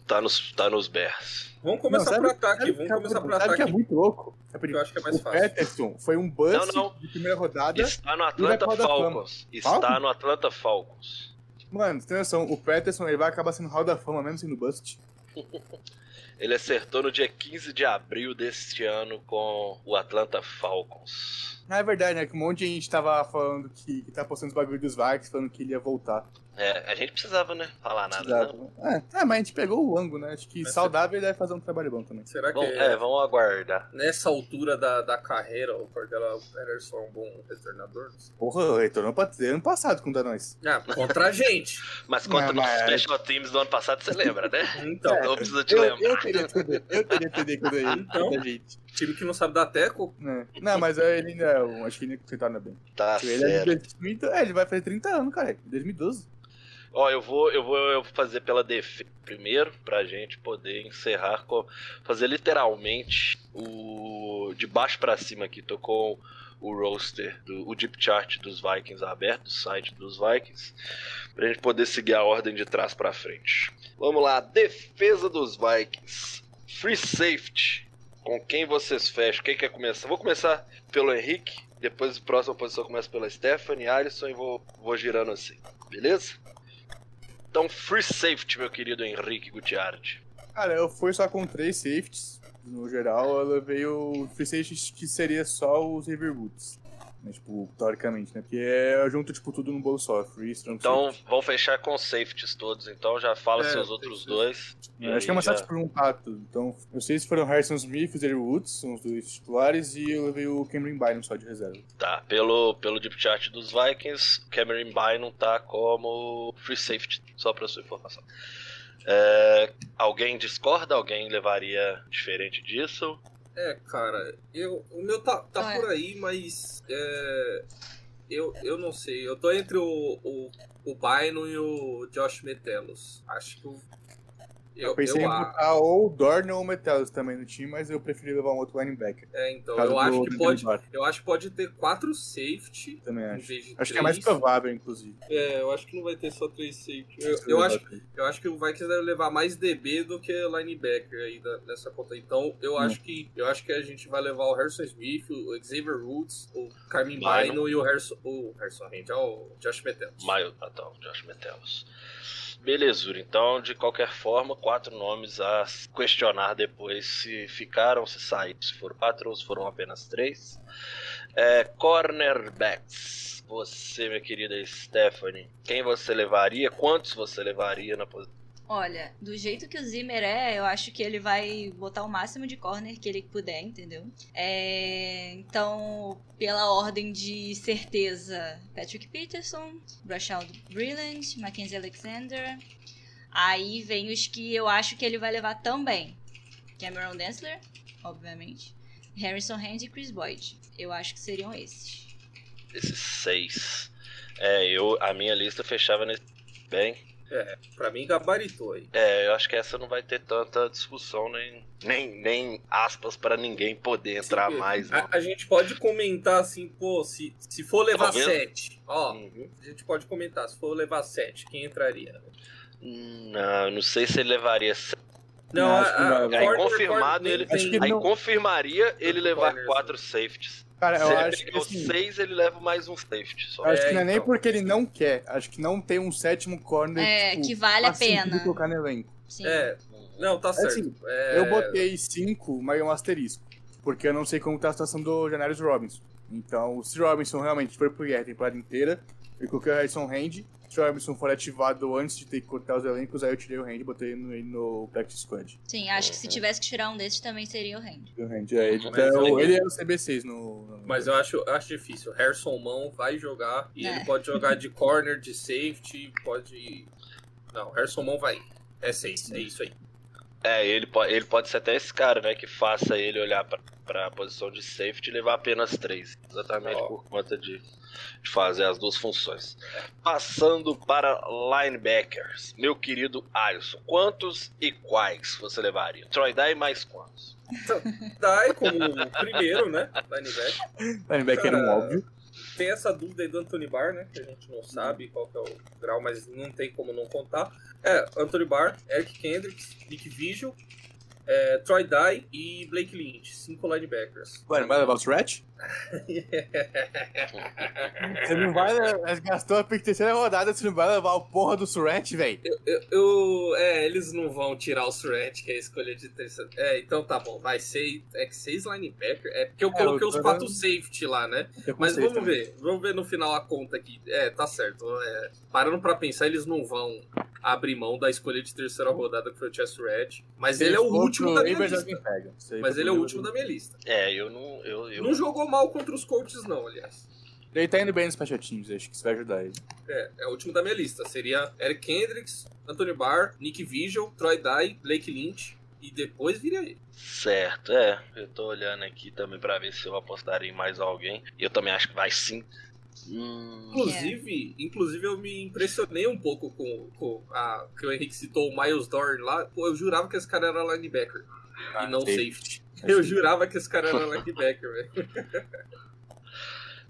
Tá nos, tá nos Bears. Vamos começar Não, sabe- ataque, sabe vamos que é- começar por Sabe que é ataque. muito louco? É eu acho que é mais o fácil. Peterson foi um bust Não, não. de primeira rodada. Está no Atlanta pro. Falcons. Está Falcons? no Atlanta Falcons. Mano, você tem noção, o Peterson ele vai acabar sendo Hall da Fama mesmo sendo bust. Ele acertou no dia 15 de abril deste ano com o Atlanta Falcons. Ah, é verdade, né? Que um monte de gente tava falando que, que tá postando os bagulho dos Vikings, falando que ele ia voltar. É, a gente precisava, né? Falar nada, não. É, é, mas a gente pegou o ângulo, né? Acho que Mas saudável ele deve fazer um trabalho bom também. Será que Bom, é, vamos aguardar. nessa altura da, da carreira o Cordell Peterson é um bom retornador? Porra, retornou pra ano passado com o Danões. Ah, contra a gente. Mas contra Não, nos mas- Special Teams do ano passado, você lembra, né? Então, Não precisa te Eu, lembrar. eu teria TD, eu teria TD quando ele Então. time que não sabe dar teco, Né? Não, mas ele ainda é, um- acho que ele se torna bem. Tá ele é certo. 2000, é, ele vai fazer 30 anos, cara. 2012. Ó, eu vou, eu vou fazer pela defesa primeiro, pra gente poder encerrar com. Fazer literalmente o. De baixo pra cima aqui. Tô com o roster, do, o deep chart dos Vikings aberto, do site dos Vikings, pra gente poder seguir a ordem de trás pra frente. Vamos lá, defesa dos Vikings. Free safety. Com quem vocês fecham? Quem quer começar? Vou começar pelo Henrique, depois a próxima posição começa pela Stephanie, Alisson e vou, vou girando assim. Beleza? Então, free safety, meu querido Henrique Gutiardi. Cara, eu fui só com três safeties. No geral, eu levei o free safety que seria só os River Woods. Né, tipo, teoricamente, né? Porque é, eu junto, tipo, tudo num bolo só. Free, strong Então, safety. vamos fechar com safeties todos. Então, já fala É, seus outros dois. Eu acho que é mais já- fácil perguntar tudo. Então, eu sei se foram Harrison Smith e Jerry Woods, são os dois titulares, e eu levei o Cameron Bynum só de reserva. Tá, pelo, pelo deep chart dos Vikings, Cameron Bynum tá como free safety, só pra sua informação. É, alguém discorda? Alguém levaria diferente disso? É, cara, eu, o meu tá, tá Ah, é. por aí, mas é, eu, eu não sei. Eu tô entre o, o, o Bynum e o Josh Metellus. Acho que o. Eu, pensei em a- botar ou o Dorn ou o Metellus também no time, mas eu preferi levar um outro linebacker. é, então, eu acho que pode. Eu acho que pode ter quatro safety Também em acho. vez de Acho que é mais três. provável, inclusive. É, eu acho que não vai ter só três safety. Eu, eu acho, que. eu acho que o Vikings deve levar mais DB do que linebacker aí da- nessa conta. Então, eu Hum. acho que eu acho que a gente vai levar o Harrison Smith, o Xavier Roots, o Carmen Bynum. Bynum e o Harrison, o Harrison Hand, o Josh Metellus. Maio, ah, tá, o Josh Metellus. Belezura, então, de qualquer forma, quatro nomes a questionar depois se ficaram, se saíram, se foram quatro ou se foram apenas três. É, cornerbacks. Você, minha querida Stephanie, quem você levaria? Quantos você levaria na posição? Olha, do jeito que o Zimmer é, eu acho que ele vai botar o máximo de corner que ele puder, entendeu? É, então, pela ordem de certeza, Patrick Peterson, Brashawn Brilland, Mackenzie Alexander. Aí vem os que eu acho que ele vai levar também. Cameron Densler, obviamente. Harrison Hand e Chris Boyd. Eu acho que seriam esses. Esses seis. É, eu, a minha lista fechava nesse bem. É, pra mim gabaritou aí. É, eu acho que essa não vai ter tanta discussão, nem, nem, nem aspas pra ninguém poder entrar Sim, mais. A, a gente pode comentar assim, pô, se, se for levar Talvez. sete, ó, Uhum. a gente pode comentar, se for levar sete, quem entraria? Não, não sei se ele levaria. se- Não, Não, a, acho que a, não Aí, corner confirmado, ele- tem- Acho que Aí não- confirmaria ele levar quatro né? safeties. Cara, se eu ele acho que pegar os assim, seis, ele leva mais um safety só. acho É, que não é nem então. porque ele não quer. Acho que não tem um sétimo corner É, tipo, que vale a pena. colocar no elenco. Sim. É, não, tá certo. assim, É, Eu botei cinco, mas é um asterisco. Porque eu não sei como tá a situação do Janarius Robinson. Então, se o Robinson realmente for pro guerra a temporada inteira, eu coloquei o Harrison Hand. Se o Robinson for ativado antes de ter que cortar os elencos, aí eu tirei o Hand e botei no, ele no Practice Squad. Sim, acho que se tivesse que tirar um desses também seria o Hand. O Hand, é, então, ele é o CB6 no. no- Mas eu acho, eu acho difícil. Harrison Mão vai jogar e É. ele pode jogar de corner, de safety, pode. Não, Harrison Mão vai. É seis, é isso aí. É, ele pode, ele pode ser até esse cara, né, que faça ele olhar pra, pra posição de safety e levar apenas três. Exatamente Ó. por conta de, de fazer as duas funções. Passando para linebackers. Meu querido Alisson, quantos e quais você levaria? Troy Dye mais quantos? Dai como o primeiro, né? Linebacker. Linebacker um Cara, óbvio. Tem essa dúvida aí do Anthony Barr, né? Que a gente não sabe qual que é o grau, mas não tem como não contar. É, Anthony Barr, Eric Kendricks, Nick Vigil, é, Troy Dye e Blake Lynch. Cinco linebackers. Ué, não vai o Stretch? Você não vai levar. Gastou a terceira rodada, você não vai levar o porra do Surret, velho. Eu, eu- é, eles não vão tirar o Surratt, que é a escolha de terceira. É, então tá bom, vai ser. É que seis linebacker. É porque eu É, coloquei eu os quatro safety lá, né? Mas vamos ver, vamos ver no final a conta aqui. É, tá certo. É, parando pra pensar, eles não vão abrir mão da escolha de terceira rodada que foi o Chess Red. Mas ele é o último da minha lista. Mas ele é o último da minha lista. É, eu não. Eu, eu, Não jogou mal contra os coaches, não, aliás. Ele tá indo bem nos special teams, acho que isso vai ajudar ele. É, é o último da minha lista. Seria Eric Kendricks, Anthony Barr, Nick Vigil, Troy Dye, Blake Lynch e depois viria ele. Certo, é. Eu tô olhando aqui também pra ver se eu apostaria em mais alguém. E eu também acho que vai sim. Hum, Inclusive, inclusive eu me impressionei um pouco com, com a que o Henrique citou o Miles Dorn lá. Pô, eu jurava que esse cara era linebacker Ah, e não sei. safety. Eu jurava que esse cara era linebacker, velho.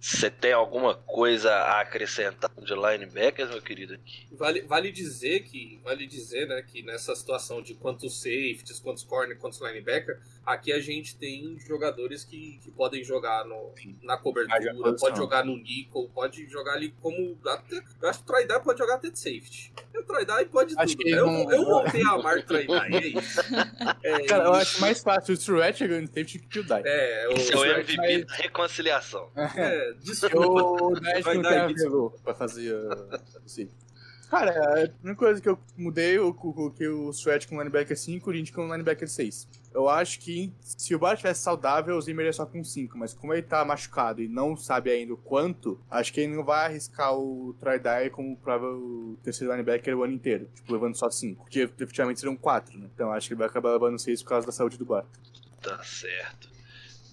Você tem alguma coisa a acrescentar de linebackers, meu querido? Vale, vale dizer que vale dizer, né, que nessa situação de quantos safeties, quantos corner, quantos linebacker, aqui a gente tem jogadores que, que podem jogar no, na cobertura, pode jogar no nickel, pode jogar ali como até, eu acho que o Troy pode jogar até de safety. E o Troy pode Acho tudo. que Eu, não- eu voltei a amar Troy é isso. É Cara, eu acho mais fácil o Truett chegando em safety que o Dye. É, o, Esse é o MVP da reconciliação. é, desculpa. Eu né, Vai não dar isso. pra fazer uh, assim. Cara, a única coisa que eu mudei, eu coloquei o Sweat com linebacker 5 e o Lynch com linebacker 6. Eu acho que se o Bart tivesse saudável, o Zimmer ia só com 5, mas como ele tá machucado e não sabe ainda o quanto, acho que ele não vai arriscar o Try-Dye como provável terceiro linebacker o ano inteiro, tipo, levando só 5, porque efetivamente seriam 4, né? Então acho que ele vai acabar levando 6 por causa da saúde do Bart. Tá certo.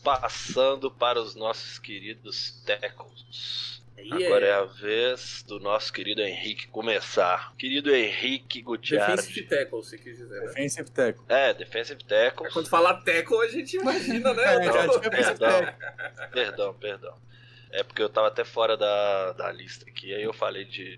Passando para os nossos queridos tackles. Aí Agora é a vez do nosso querido Henrique começar. Querido Henrique Gutierrez. Defensive tackle, se quis dizer. Né? Defensive tackle. É, defensive tackles. Quando fala tackle, a gente imagina, né? É, defensive Perdão, tackle. perdão, perdão. É porque eu tava até fora da, da lista aqui, aí eu falei de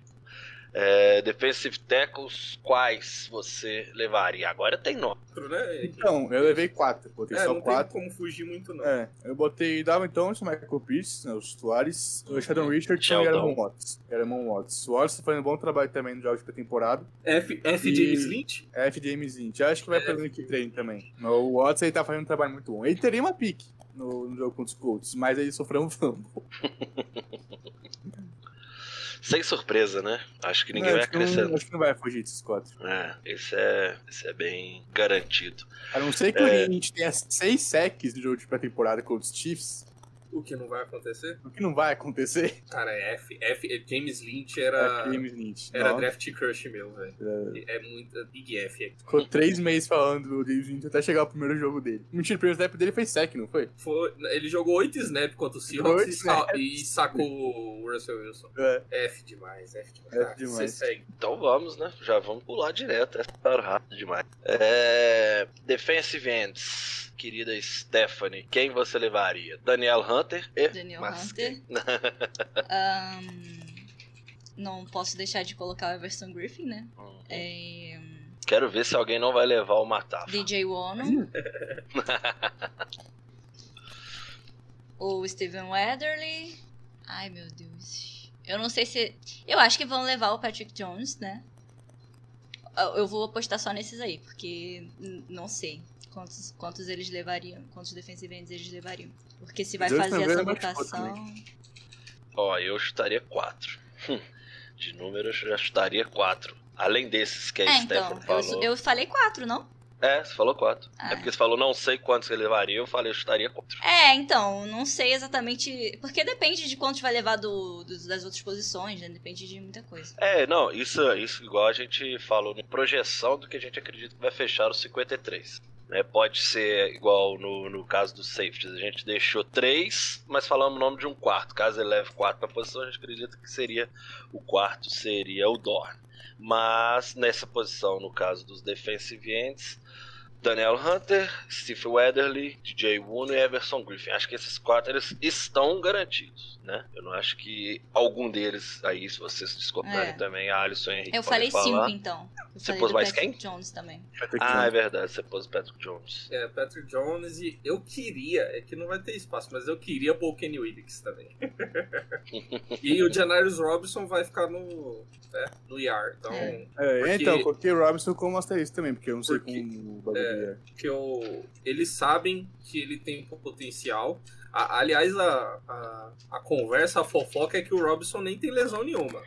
é, defensive tackles, quais você levaria? Agora tem nome. né? Então, eu levei 4, botei É, só não 4. tem como fugir muito, não. É, eu botei Dalvin Thompson, Michael Pierce, né, os titulares, o Sheldon Richardson e Aaron Watts. Aaron Watts. O Watts tá fazendo um bom trabalho também nos jogos de pré-temporada. F, F. E- James Lynch? É FDM Zint. Acho que vai pra Nick Train também. Mas o Watts ele tá fazendo um trabalho muito bom. Ele teria uma pique no, no jogo contra os Colts, mas ele sofreu um fumble. Sem surpresa, né? Acho que ninguém Não, vai acrescentar. acho que não vai fugir desses quatro. É, esse é, esse é bem garantido. A não ser que É. o Lynch tenha seis sacks no jogo de pré-temporada contra os Chiefs, O que não vai acontecer? o que não vai acontecer. Cara, é F. F James Lynch É era. James Lynch. Era Nossa, draft crush meu, velho. É muito. Big F. é. Ficou três meses falando do James Lynch até chegar o primeiro jogo dele. Mentira, o primeiro snap dele foi sack, não foi? Foi, ele jogou 8 snaps contra o Seahawks oito e, e sacou o Russell Wilson. É. F demais, F demais. F Ah, demais. Você segue. Então vamos, né? Já vamos pular direto. Tá rápido demais. É... Defensive ends. Querida Stephanie, quem você levaria? Daniel Hunter e Daniel Hunter. Ahn, não posso deixar de colocar o Everson Griffin, né? Hum, É, Quero ver se alguém não vai levar o Matafa. DJ Wono. o Steven Weatherly. Ai, meu Deus. Eu não sei se. Eu acho que vão levar o Patrick Jones, né? Eu- vou apostar só nesses aí, porque não sei quantos, quantos eles levariam, quantos defensive ends eles levariam. Porque se vai Deus fazer essa votação. Ó, eu chutaria quatro. Hum, De números, eu já chutaria quatro. Além desses que a É, então. Stephanie falou. Eu, eu falei quatro, não? É, você falou quatro. Ah. É porque você falou não sei quantos ele levaria, eu falei eu chutaria quatro. É, então, não sei exatamente. Porque depende de quantos vai levar do, dos- das outras posições, né? Depende de muita coisa. É, não, isso, isso igual a gente falou, na projeção do que a gente acredita que vai fechar os 53. Né, pode ser igual no, no caso dos safeties. A gente deixou três, mas falamos o nome de um quarto. Caso ele leve quatro para posição, a gente acredita que seria o quarto seria o Dorn. Mas nessa posição, no caso dos defensive ends, Daniel Hunter, Steve Weatherly, DJ Uno e Everson Griffin. Acho que esses quatro eles estão garantidos, né? Eu não acho que algum deles aí, se vocês discordarem É. também, a Alisson Henrique Eu falei falar. cinco, então. Eu Você pôs mais Patrick quem? Jones também. Patrick Ah, é Jones. verdade, você pôs o Patrick Jones. É, Patrick Jones e eu queria, é que não vai ter espaço, mas eu queria pôr o Kenny Willicks também. e o Janarius Robinson vai ficar no, né, no IAR, então É. É, Porque- então, eu coloquei o Robinson como asterisco também, porque eu não sei Porque- como bagulho é. que eu, eles sabem que ele tem potencial. A- aliás, a, a, a conversa, a fofoca é que o Robinson nem tem lesão nenhuma.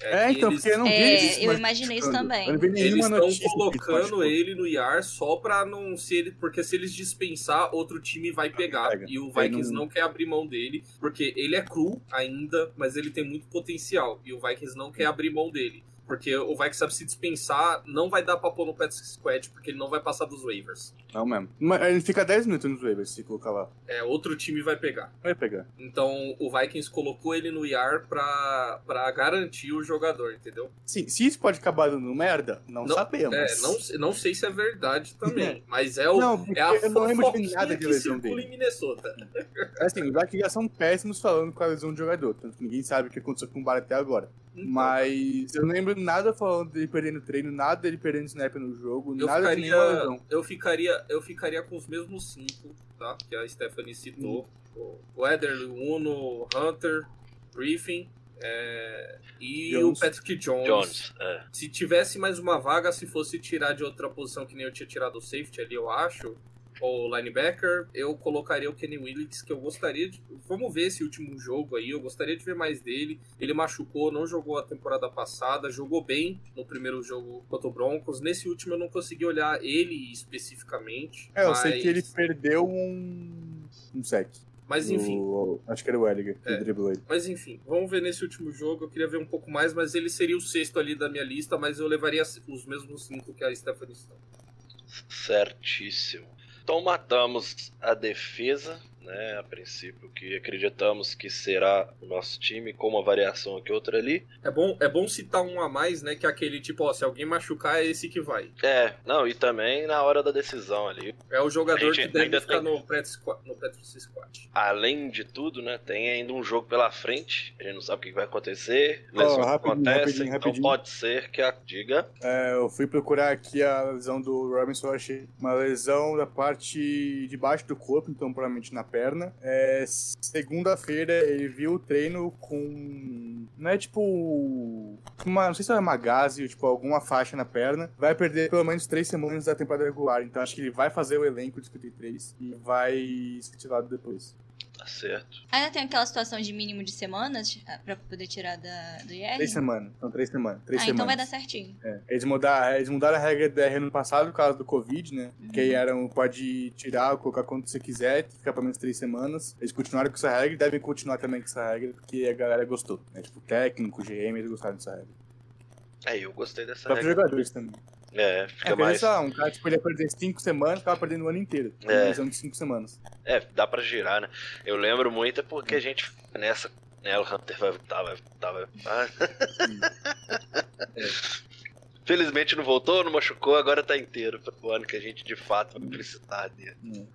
É, que então, eles, porque eu não vi É, eles eu imaginei isso também. Eles estão colocando ele no IAR só pra não se ele. Porque se eles dispensar, outro time vai pegar. pega. E o Vikings não- não... quer abrir mão dele, porque ele é cru ainda, mas ele tem muito potencial. E o Vikings não quer abrir mão dele. Porque o Vikings sabe se dispensar, não vai dar pra pôr no Pet Squad, porque ele não vai passar dos waivers. Não mesmo. Mas ele fica 10 minutos nos waivers se colocar lá. É, outro time vai pegar. Vai pegar. Então o Vikings colocou ele no IR pra, pra garantir o jogador, entendeu? Sim, se isso pode acabar dando merda, não, Não- sabemos. É, não, não sei se é verdade também, mas é, o, Não, é a eu não lembro de nada de lesão dele. em Minnesota. Assim, os Vikings já são péssimos falando com a lesão do jogador. Tanto que ninguém sabe o que aconteceu com o Bar até agora. Mas eu não lembro nada falando dele perdendo treino, nada dele perdendo snap no jogo, eu nada de ficaria, lesão. eu, ficaria, eu ficaria com os mesmos cinco, tá? Que a Stephanie citou. O Ederly, Uno, Hunter, Griffin é, e Jones. o Patrick Jones. Jones. É. Se tivesse mais uma vaga, se fosse tirar de outra posição, que nem eu tinha tirado o safety ali, eu acho, ou linebacker, eu colocaria o Kenny Willits, que eu gostaria de. Vamos ver esse último jogo aí, eu gostaria de ver mais dele. Ele machucou, não jogou a temporada passada, jogou bem no primeiro jogo contra o Broncos. Nesse último eu não consegui olhar ele especificamente. É, eu mas, sei que ele perdeu um. um sec. Mas enfim. O- acho que era o Elliger que É. driblou ele. Mas enfim, vamos ver nesse último jogo. Eu queria ver um pouco mais, mas ele seria o sexto ali da minha lista, mas eu levaria os mesmos cinco que a Stephanie Stone. Certíssimo. Então matamos a defesa, né? A princípio, que acreditamos que será o nosso time, com uma variação aqui outra ali. É bom, é bom citar um a mais, né? Que é aquele tipo, ó, se alguém machucar, é esse que vai. É, não, e também na hora da decisão ali. É o jogador que deve ainda ficar tem- no practice squad. No practice squad. Além de tudo, né? Tem ainda um jogo pela frente. A gente não sabe o que vai acontecer. Ó, Lesões rapidinho, rapidinho, então rapidinho. pode ser que a diga. É, eu fui procurar aqui a lesão do Robinson, eu achei uma lesão da parte de baixo do corpo, então provavelmente na perna. É, Segunda-feira ele viu o treino com. Não é tipo. Uma, não sei se é uma gaze ou tipo alguma faixa na perna. Vai perder pelo menos três semanas da temporada regular. Então acho que ele vai fazer o elenco de 53 e vai ser depois. Tá certo. Ainda tem aquela situação de mínimo de semanas ah, pra poder tirar da, do IR? Três semanas. São três semanas. Três ah, semanas. então vai dar certinho. É, eles, mudaram, eles mudaram a regra do DR no passado por causa do Covid, né? Que aí eram, pode tirar, colocar quando você quiser, ficar pelo menos três semanas. Eles continuaram com essa regra e devem continuar também com essa regra, porque a galera gostou. Né? Tipo, o técnico, o GM, eles gostaram dessa regra. É, eu gostei Os dessa próprios regra. jogadores também. É, É, fica porque mais. lá, um cara tipo, ele ia perder cinco semanas, ficava perdendo o ano inteiro. É. Lesão de cinco semanas. É, dá pra girar, né? Eu lembro muito é porque a gente fica nessa. Né, o Hunter vai voltar, vai voltar, vai voltar. Felizmente não voltou, não machucou, agora tá inteiro pro ano que a gente de fato vai precisar dele. Hum.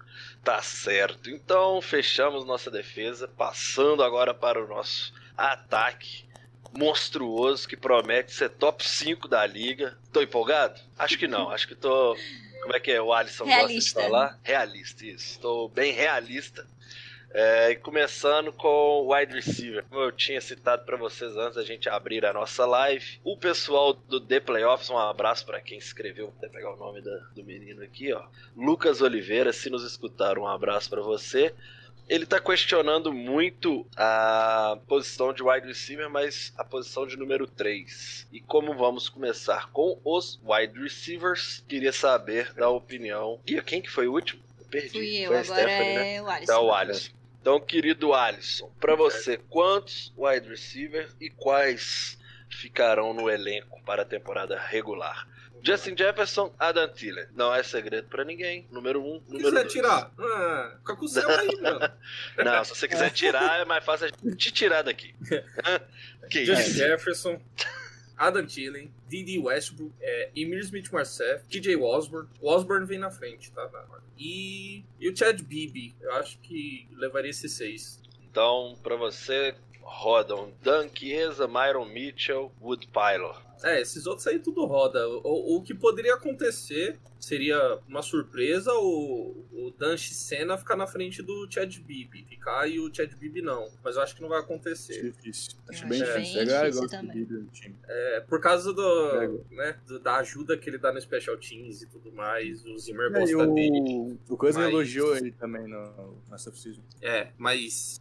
Tá certo. Então fechamos nossa defesa, passando agora para o nosso ataque monstruoso que promete ser top 5 da liga. Tô empolgado? Acho que não, acho que tô. Como é que é? O Alisson Realista. gosta de falar? Realista, isso. Estou bem realista. É, e começando com o wide receiver. Como eu tinha citado para vocês antes da gente abrir a nossa live, o pessoal do The Playoffs, um abraço para quem escreveu, vou até pegar o nome da- do menino aqui, ó. Lucas Oliveira, se nos escutaram, um abraço para você. Ele tá questionando muito a posição de wide receiver, mas a posição de número 3. E como vamos começar com os wide receivers, queria saber da opinião. E quem que foi o último? Eu perdi. Fui eu, foi a agora Stephanie, né? é o Alisson. Então, o Alisson. Então, querido Alisson, pra você, quantos wide receivers e quais ficarão no elenco para a temporada regular? Justin Jefferson, Adam Thielen. Não é segredo pra ninguém. Número um, Se número quiser dois. tirar, ah, fica com o céu aí, mano. Não, se você quiser tirar, é mais fácil a gente te tirar daqui. que Justin isso? Jefferson, Adam Thielen, Didi Westbrook, é, Emir Smith-Marseille, TJ Osborne. O Osborne vem na frente, tá? E, e o Chad Beebe. Eu acho que levaria esses seis. Então, pra você, rodam Dan Chiesa, Myron Mitchell, Wood Pylor. É, esses outros aí tudo roda. O, o que poderia acontecer seria uma surpresa o, o Dan Senna ficar na frente do Chad Beebe. Ficar e o Chad Beebe não. Mas eu acho que não vai acontecer. difícil. Acho bem acho difícil. bem A galera difícil gosta também. É, por causa É. do, né, do- da ajuda que ele dá no Special Teams e tudo mais. O Zimmer É, e gosta dele. o, o Cousins Mas- elogiou ele também no, na off-season. É, mas.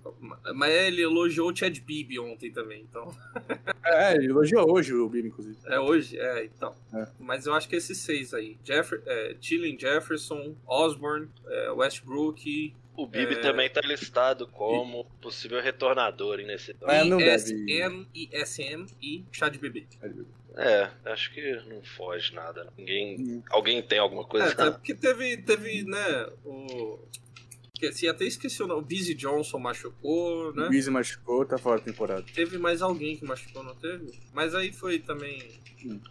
Mas ele elogiou o Chad Beebe ontem também, então. É, ele elogiou hoje o Bieber, inclusive. É hoje? É, então. É. Mas eu acho que esses seis aí: Jeff, é, Thielen Jefferson, Osborne, é, Westbrook, O Bibi É. também tá listado como possível retornador nesse Mas não ISM, ISM e Chad Bebê. É, acho que não foge nada. Ninguém. Hum. Alguém tem alguma coisa? É, até porque teve, teve, né, o... Esqueci, até esqueci o nome. O Busy Johnson machucou, O né? Beasley machucou, tá fora da temporada. Teve mais alguém que machucou, não teve? Mas aí foi também...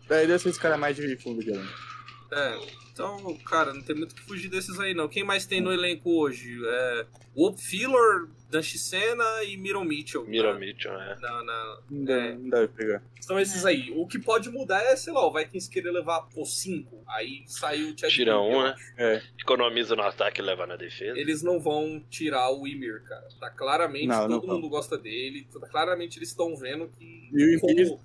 Daí deve ser esse cara mais de fundo de elenco. É, então, cara, não tem muito o que fugir desses aí, não. Quem mais tem no elenco hoje? É... Whoop Filler, Dan Senna e Miron Mitchell. Miro né? Mitchell, né? Na, na... Não deve, É. não deve pegar. São esses aí. O que pode mudar é, sei lá, o Vikings querer levar por 5. Aí saiu o Chad Tira Green, um, né? É. Economiza no ataque e leva na defesa. Eles não vão tirar o Ymir, cara. Tá claramente, Não, não todo vão. mundo gosta dele. Tá claramente eles estão vendo que. E o como, Embiid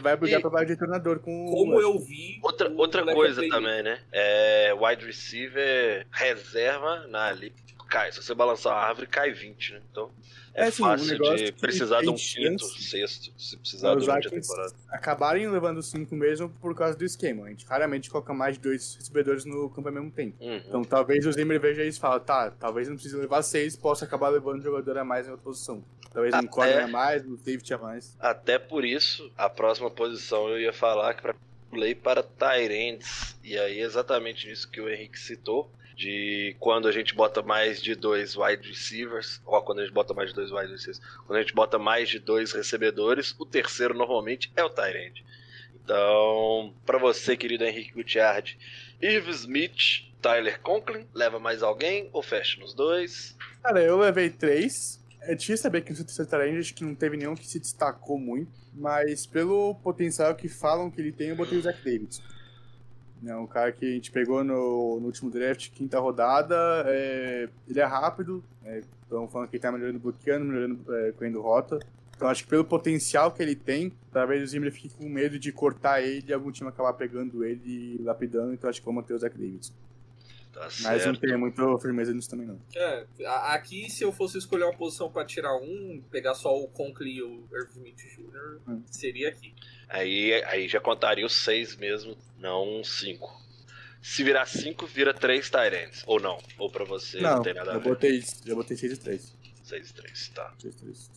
vai brigar E- pra vaga de treinador com o como eu vi. Outra, outra coisa também, né? É wide receiver reserva na ali. Cai, se você balançar a árvore, cai 20, né? Então é, É, assim, um fácil negócio de precisar de um quinto, sexto, se precisar durante a temporada. acabarem levando cinco mesmo por causa do esquema. A gente raramente coloca mais de dois recebedores no campo ao mesmo tempo. Uhum. Então talvez o Zimmer veja isso e fala, tá, talvez não precise levar seis, possa acabar levando um jogador a mais em outra posição. Talvez um Até- corner a mais, um safety a mais. Até por isso, a próxima posição eu ia falar que para play para Tyrands. E aí exatamente nisso que o Henrique citou. De quando a gente bota mais de dois wide receivers, ou quando a gente bota mais de dois wide receivers, quando a gente bota mais de dois recebedores, o terceiro normalmente é o Tyrant. Então, para você, querido Henrique Gutiardi, Irv Smith, Tyler Conklin, leva mais alguém ou fecha nos dois? Cara, eu levei três. É difícil saber que no terceiro talento acho que não teve nenhum que se destacou muito. Mas pelo potencial que falam que ele tem, eu botei o Zach Davidson. É um cara que a gente pegou no, no último draft, quinta rodada. é, ele é rápido. Estão falando que ele tá melhorando bloqueando, melhorando é, correndo rota. Então acho que pelo potencial que ele tem, talvez o Zimmer fique com medo de cortar ele e algum time acabar pegando ele e lapidando. Então acho que vou manter o Zach Davidson. Tá Mas não tenho muita firmeza nisso também não. É, aqui, se eu fosse escolher uma posição pra tirar um, pegar só o Conklin e o Irv Smith Jr., Hum. seria aqui. Aí, aí já contaria os seis mesmo, não cinco. Se virar cinco, vira três Tyrants. Ou não. Ou pra você não, não, tem nada a eu ver. botei, eu botei 6 e 3. Seis e três, tá. 6 e 3.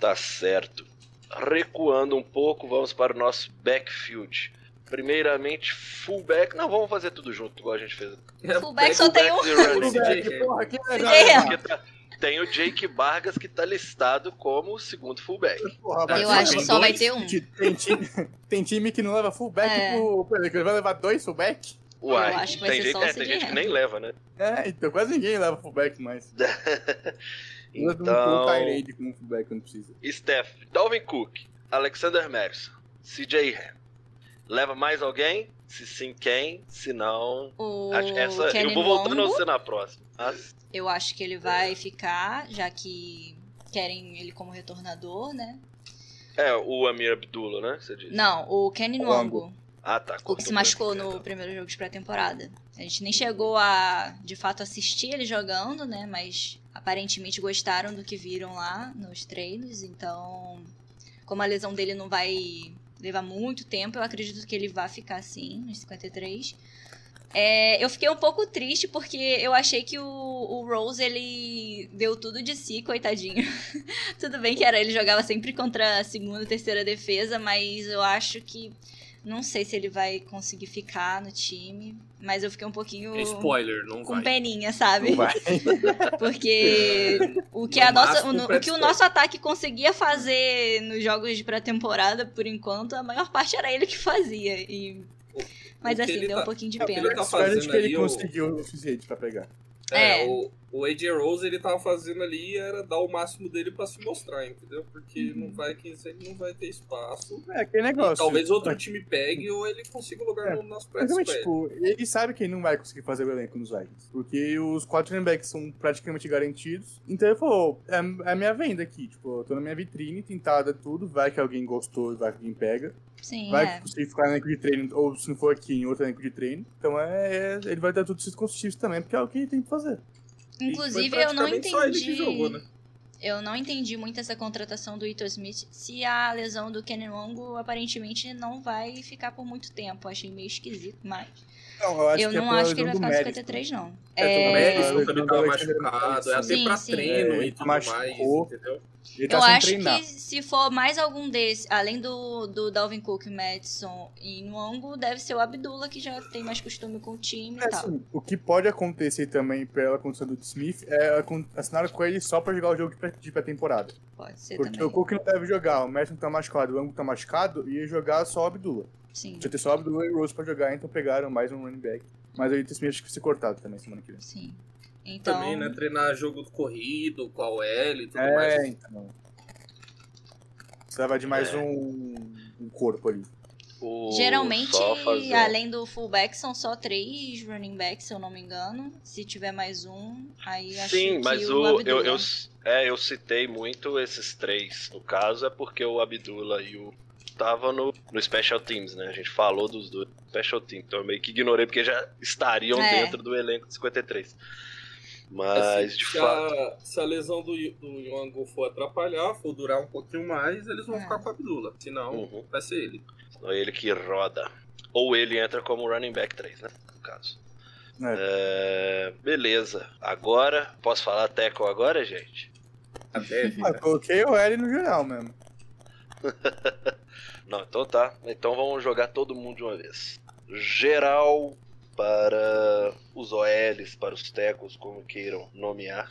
Tá certo. Recuando um pouco, vamos para o nosso backfield. Primeiramente, fullback. Não, vamos fazer tudo junto, igual a gente fez. Fullback só tem um. Fullback Porra, que legal. Tá- Tem o Jake Vargas que tá listado como o segundo fullback. Porra, Eu acho que só vai ter um. Tem time, tem time que não leva fullback É. pro. Vai levar dois fullback? Uai, Eu acho que vai tem ser gente, é, tem gente que nem leva, né? É, então quase ninguém leva fullback mais. Então, Tyrade com fullback quando precisa. Steph, Dalvin Cook, Alexander Madison, CJ Ham. Leva mais alguém? Se sim, quem? Se não. O acho- essa, eu Kenny vou voltando a Longo, você na próxima. As- eu acho que ele vai ficar, já que querem ele como retornador, né? é, o Amir Abdullah, né? Você disse. Não, o Kenny. Longo, Ah, tá. o que se machucou no primeiro jogo de pré-temporada. A gente nem chegou a, de fato, assistir ele jogando, né? Mas aparentemente gostaram do que viram lá nos treinos. Então, como a lesão dele não vai levar muito tempo, eu acredito que ele vai ficar assim, nos 53. É, eu fiquei um pouco triste porque eu achei que o, o Rose ele deu tudo de si, coitadinho. tudo bem que era ele jogava sempre contra a segunda terceira defesa, mas eu acho que não sei se ele vai conseguir ficar no time, mas eu fiquei um pouquinho Spoiler, não com vai. peninha, sabe? Não vai. Porque o que, No a nossa, o, o que o nosso ataque conseguia fazer nos jogos de pré-temporada, por enquanto, a maior parte era ele que fazia. E... Mas assim, deu tá- um pouquinho de pena. ele tá fazendo que ele ali, o- conseguiu o suficiente pra pegar. É, É. O, o AJ Rose ele tava fazendo ali era dar o máximo dele pra se mostrar, entendeu? Porque Uhum. não vai que ele não vai ter espaço. É, aquele negócio. Talvez outro time pegue ou ele consiga um lugar É. no nosso pré também, tipo, ele sabe que ele não vai conseguir fazer o elenco nos Vikings. Porque os quatro running backs são praticamente garantidos. Então ele falou: é, é a minha venda aqui. Tipo, eu tô na minha vitrine, tentada tudo. Vai que alguém gostou vai que alguém pega. Sim, vai é. conseguir ficar no elenco de treino, ou se não for aqui, em outro elenco de treino. Então é, é- ele vai dar tudo esses construtivos também, porque é o que ele tem que fazer. Inclusive, eu não entendi. Jogou, né? eu não entendi muito essa contratação do Ito Smith se a lesão do Kenny Longo aparentemente não vai ficar por muito tempo. Achei meio esquisito, mas. Não, eu acho eu que é não pela acho que ele vai ficar do no 53, não. É, É, É, também o tava machucado, é até Sim, pra sim. treino É, e tudo machucou. mais, entendeu? Ele tá eu acho treinar. que se for mais algum desses, além do, do Dalvin Cook, Madison e Nwongo, deve ser o Abdullah, que já tem mais costume com o time É, e tal. assim, o que pode acontecer também pela condição do Smith é assinar com ele só pra jogar o jogo de pré- de pré-temporada. Pode ser Porque também. o Cook não deve jogar, o Madison tá machucado, o Ango tá machucado, e ia jogar só o Abdullah. Sim, Tinha ter só o Abdullah e Rose pra jogar, então pegaram mais um running back. Mas aí o Smith acho que vai ser cortado também semana que vem. sim. Então, Também, né? Treinar jogo corrido, com a OL e tudo É, mais. então. Precisava de mais É. um, um corpo ali. O- geralmente, além do fullback, são só três running backs, se eu não me engano. Se tiver mais um, aí acho Sim, que mas o, o, eu, eu, é, eu citei muito esses três. No caso, é porque o Abdullah e o. Tava no, no Special Teams, né? A gente falou dos dois Special Teams, então eu meio que ignorei porque já estariam É. dentro do elenco de 53. Assim, Mas, de se, fato. a, se a lesão do, do Yoango for atrapalhar, for durar um pouquinho mais, eles vão É. ficar com a Abdullah. Senão, Uhum. vai ser ele. Senão é ele que roda. Ou ele entra como running back 3, né? No caso. É, beleza. Agora, posso falar tackle agora, gente? Até, Ah, eu coloquei o L no geral mesmo. Não, então tá. Então vamos jogar todo mundo de uma vez. Geral para os OLs, para os tecos, como queiram nomear.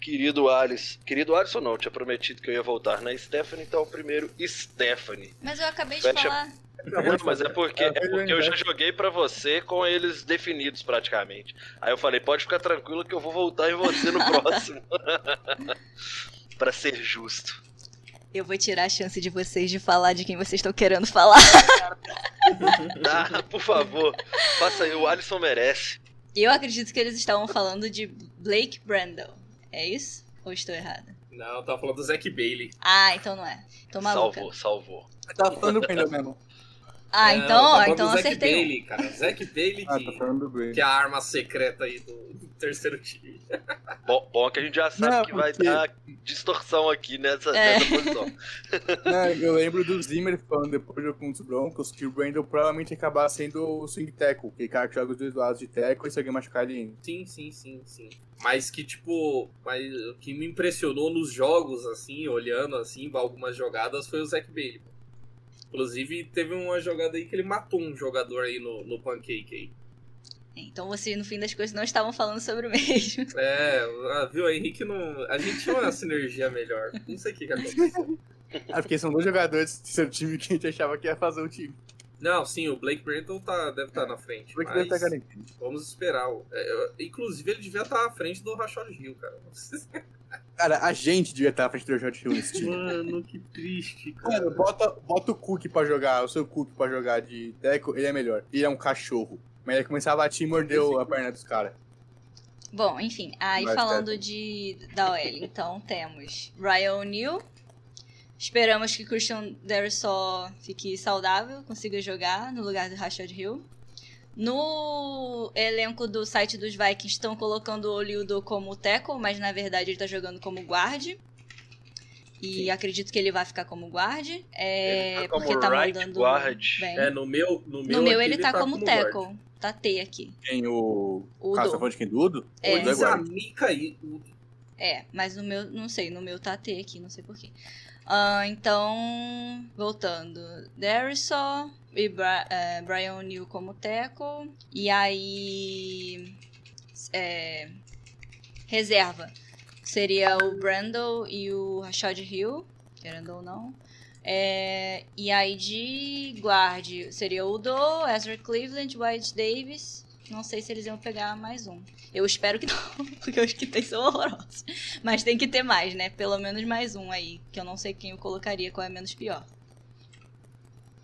Querido Alice, querido Alisson não, tinha prometido que eu ia voltar na Stephanie, então primeiro Stephanie. Mas eu acabei de Fecha- falar. Não, mas é porque, Ah, é porque eu já joguei pra você com eles definidos praticamente. Aí eu falei, pode ficar tranquilo que eu vou voltar em você no próximo. Pra ser justo. Eu vou tirar a chance de vocês de falar de quem vocês estão querendo falar. Ah, por favor, faça aí, o Alisson merece. Eu acredito que eles estavam falando de Blake Brandel. É isso? Ou estou errada? Não, eu tava falando do Zac Bailey. Ah, então não é. Tô maluca. Salvou, salvou. Tava falando do Brandon mesmo. Ah, Não, então, falando então Zac acertei. Bailey, cara. Zac Bailey, Ah, que, tá Brandon. que é a arma secreta aí do, do terceiro time. Bom, bom que a gente já sabe Não, que vai porque- dar distorção aqui nessa, É. nessa posição. Não, eu lembro do Zimmer falando depois do jogo contra os Broncos que o Brandon provavelmente ia acabar sendo o swing tackle, que é cara que joga os dois lados de tackle e se alguém machucar ele. Sim, sim, sim, sim. Mas que, tipo, mas o que me impressionou nos jogos, assim, olhando assim, algumas jogadas, foi o Zac Bailey. Inclusive, teve uma jogada aí que ele matou um jogador aí no, no pancake aí. Então vocês, no fim das coisas, não estavam falando sobre o mesmo. É, ah, viu? O Henrique não. A gente tinha uma sinergia melhor. Não sei o que, que aconteceu. Ah, porque são dois jogadores do seu time que a gente achava que ia fazer o time. Não, sim, o Blake Brenton tá, deve estar na frente. Porque Mas deve estar garantido. vamos esperar. É, eu- inclusive, ele devia estar à frente do Rashad Hill, cara. Cara, a gente devia estar à frente do George Hill nesse time. Mano, que triste, cara. Mano, bota, bota o Cook pra jogar, o seu Cook pra jogar de tackle, ele é melhor. Ele é um cachorro. Mas ele começar a bater e mordeu a perna dos caras. Bom, enfim, aí Vai, falando de da OL, então temos Ryan O'Neal. Esperamos que Christian Darrisaw fique saudável, consiga jogar no lugar do Rashad Hill. No elenco do site dos Vikings estão colocando o Oliudo como tackle, mas na verdade ele tá jogando como guard. E acredito que ele vai ficar como guard. É, Ele tá como porque tá right mandando guard. bem. É, no meu. No, meu no meu aqui ele tá, como, guard. tackle. Tá T aqui. Tem o. O tá falando de quem? Do Udo? É. É. Isamica aí. É, mas no meu, não sei, no meu tá T aqui, não sei porquê. Ah, então, voltando. Darrisaw e Bra é, Brian O'Neill como tackle. E aí. é, reserva. Seria o Brandon e o Rashad Hill, querendo ou não. É, e aí de guard seria o Do, Ezra Cleveland, White Davis. Não sei se eles iam pegar mais um. Eu espero que não, porque os que tem são horrorosos. Mas tem que ter mais, né? Pelo menos mais um aí, que eu não sei quem eu colocaria, qual é menos pior.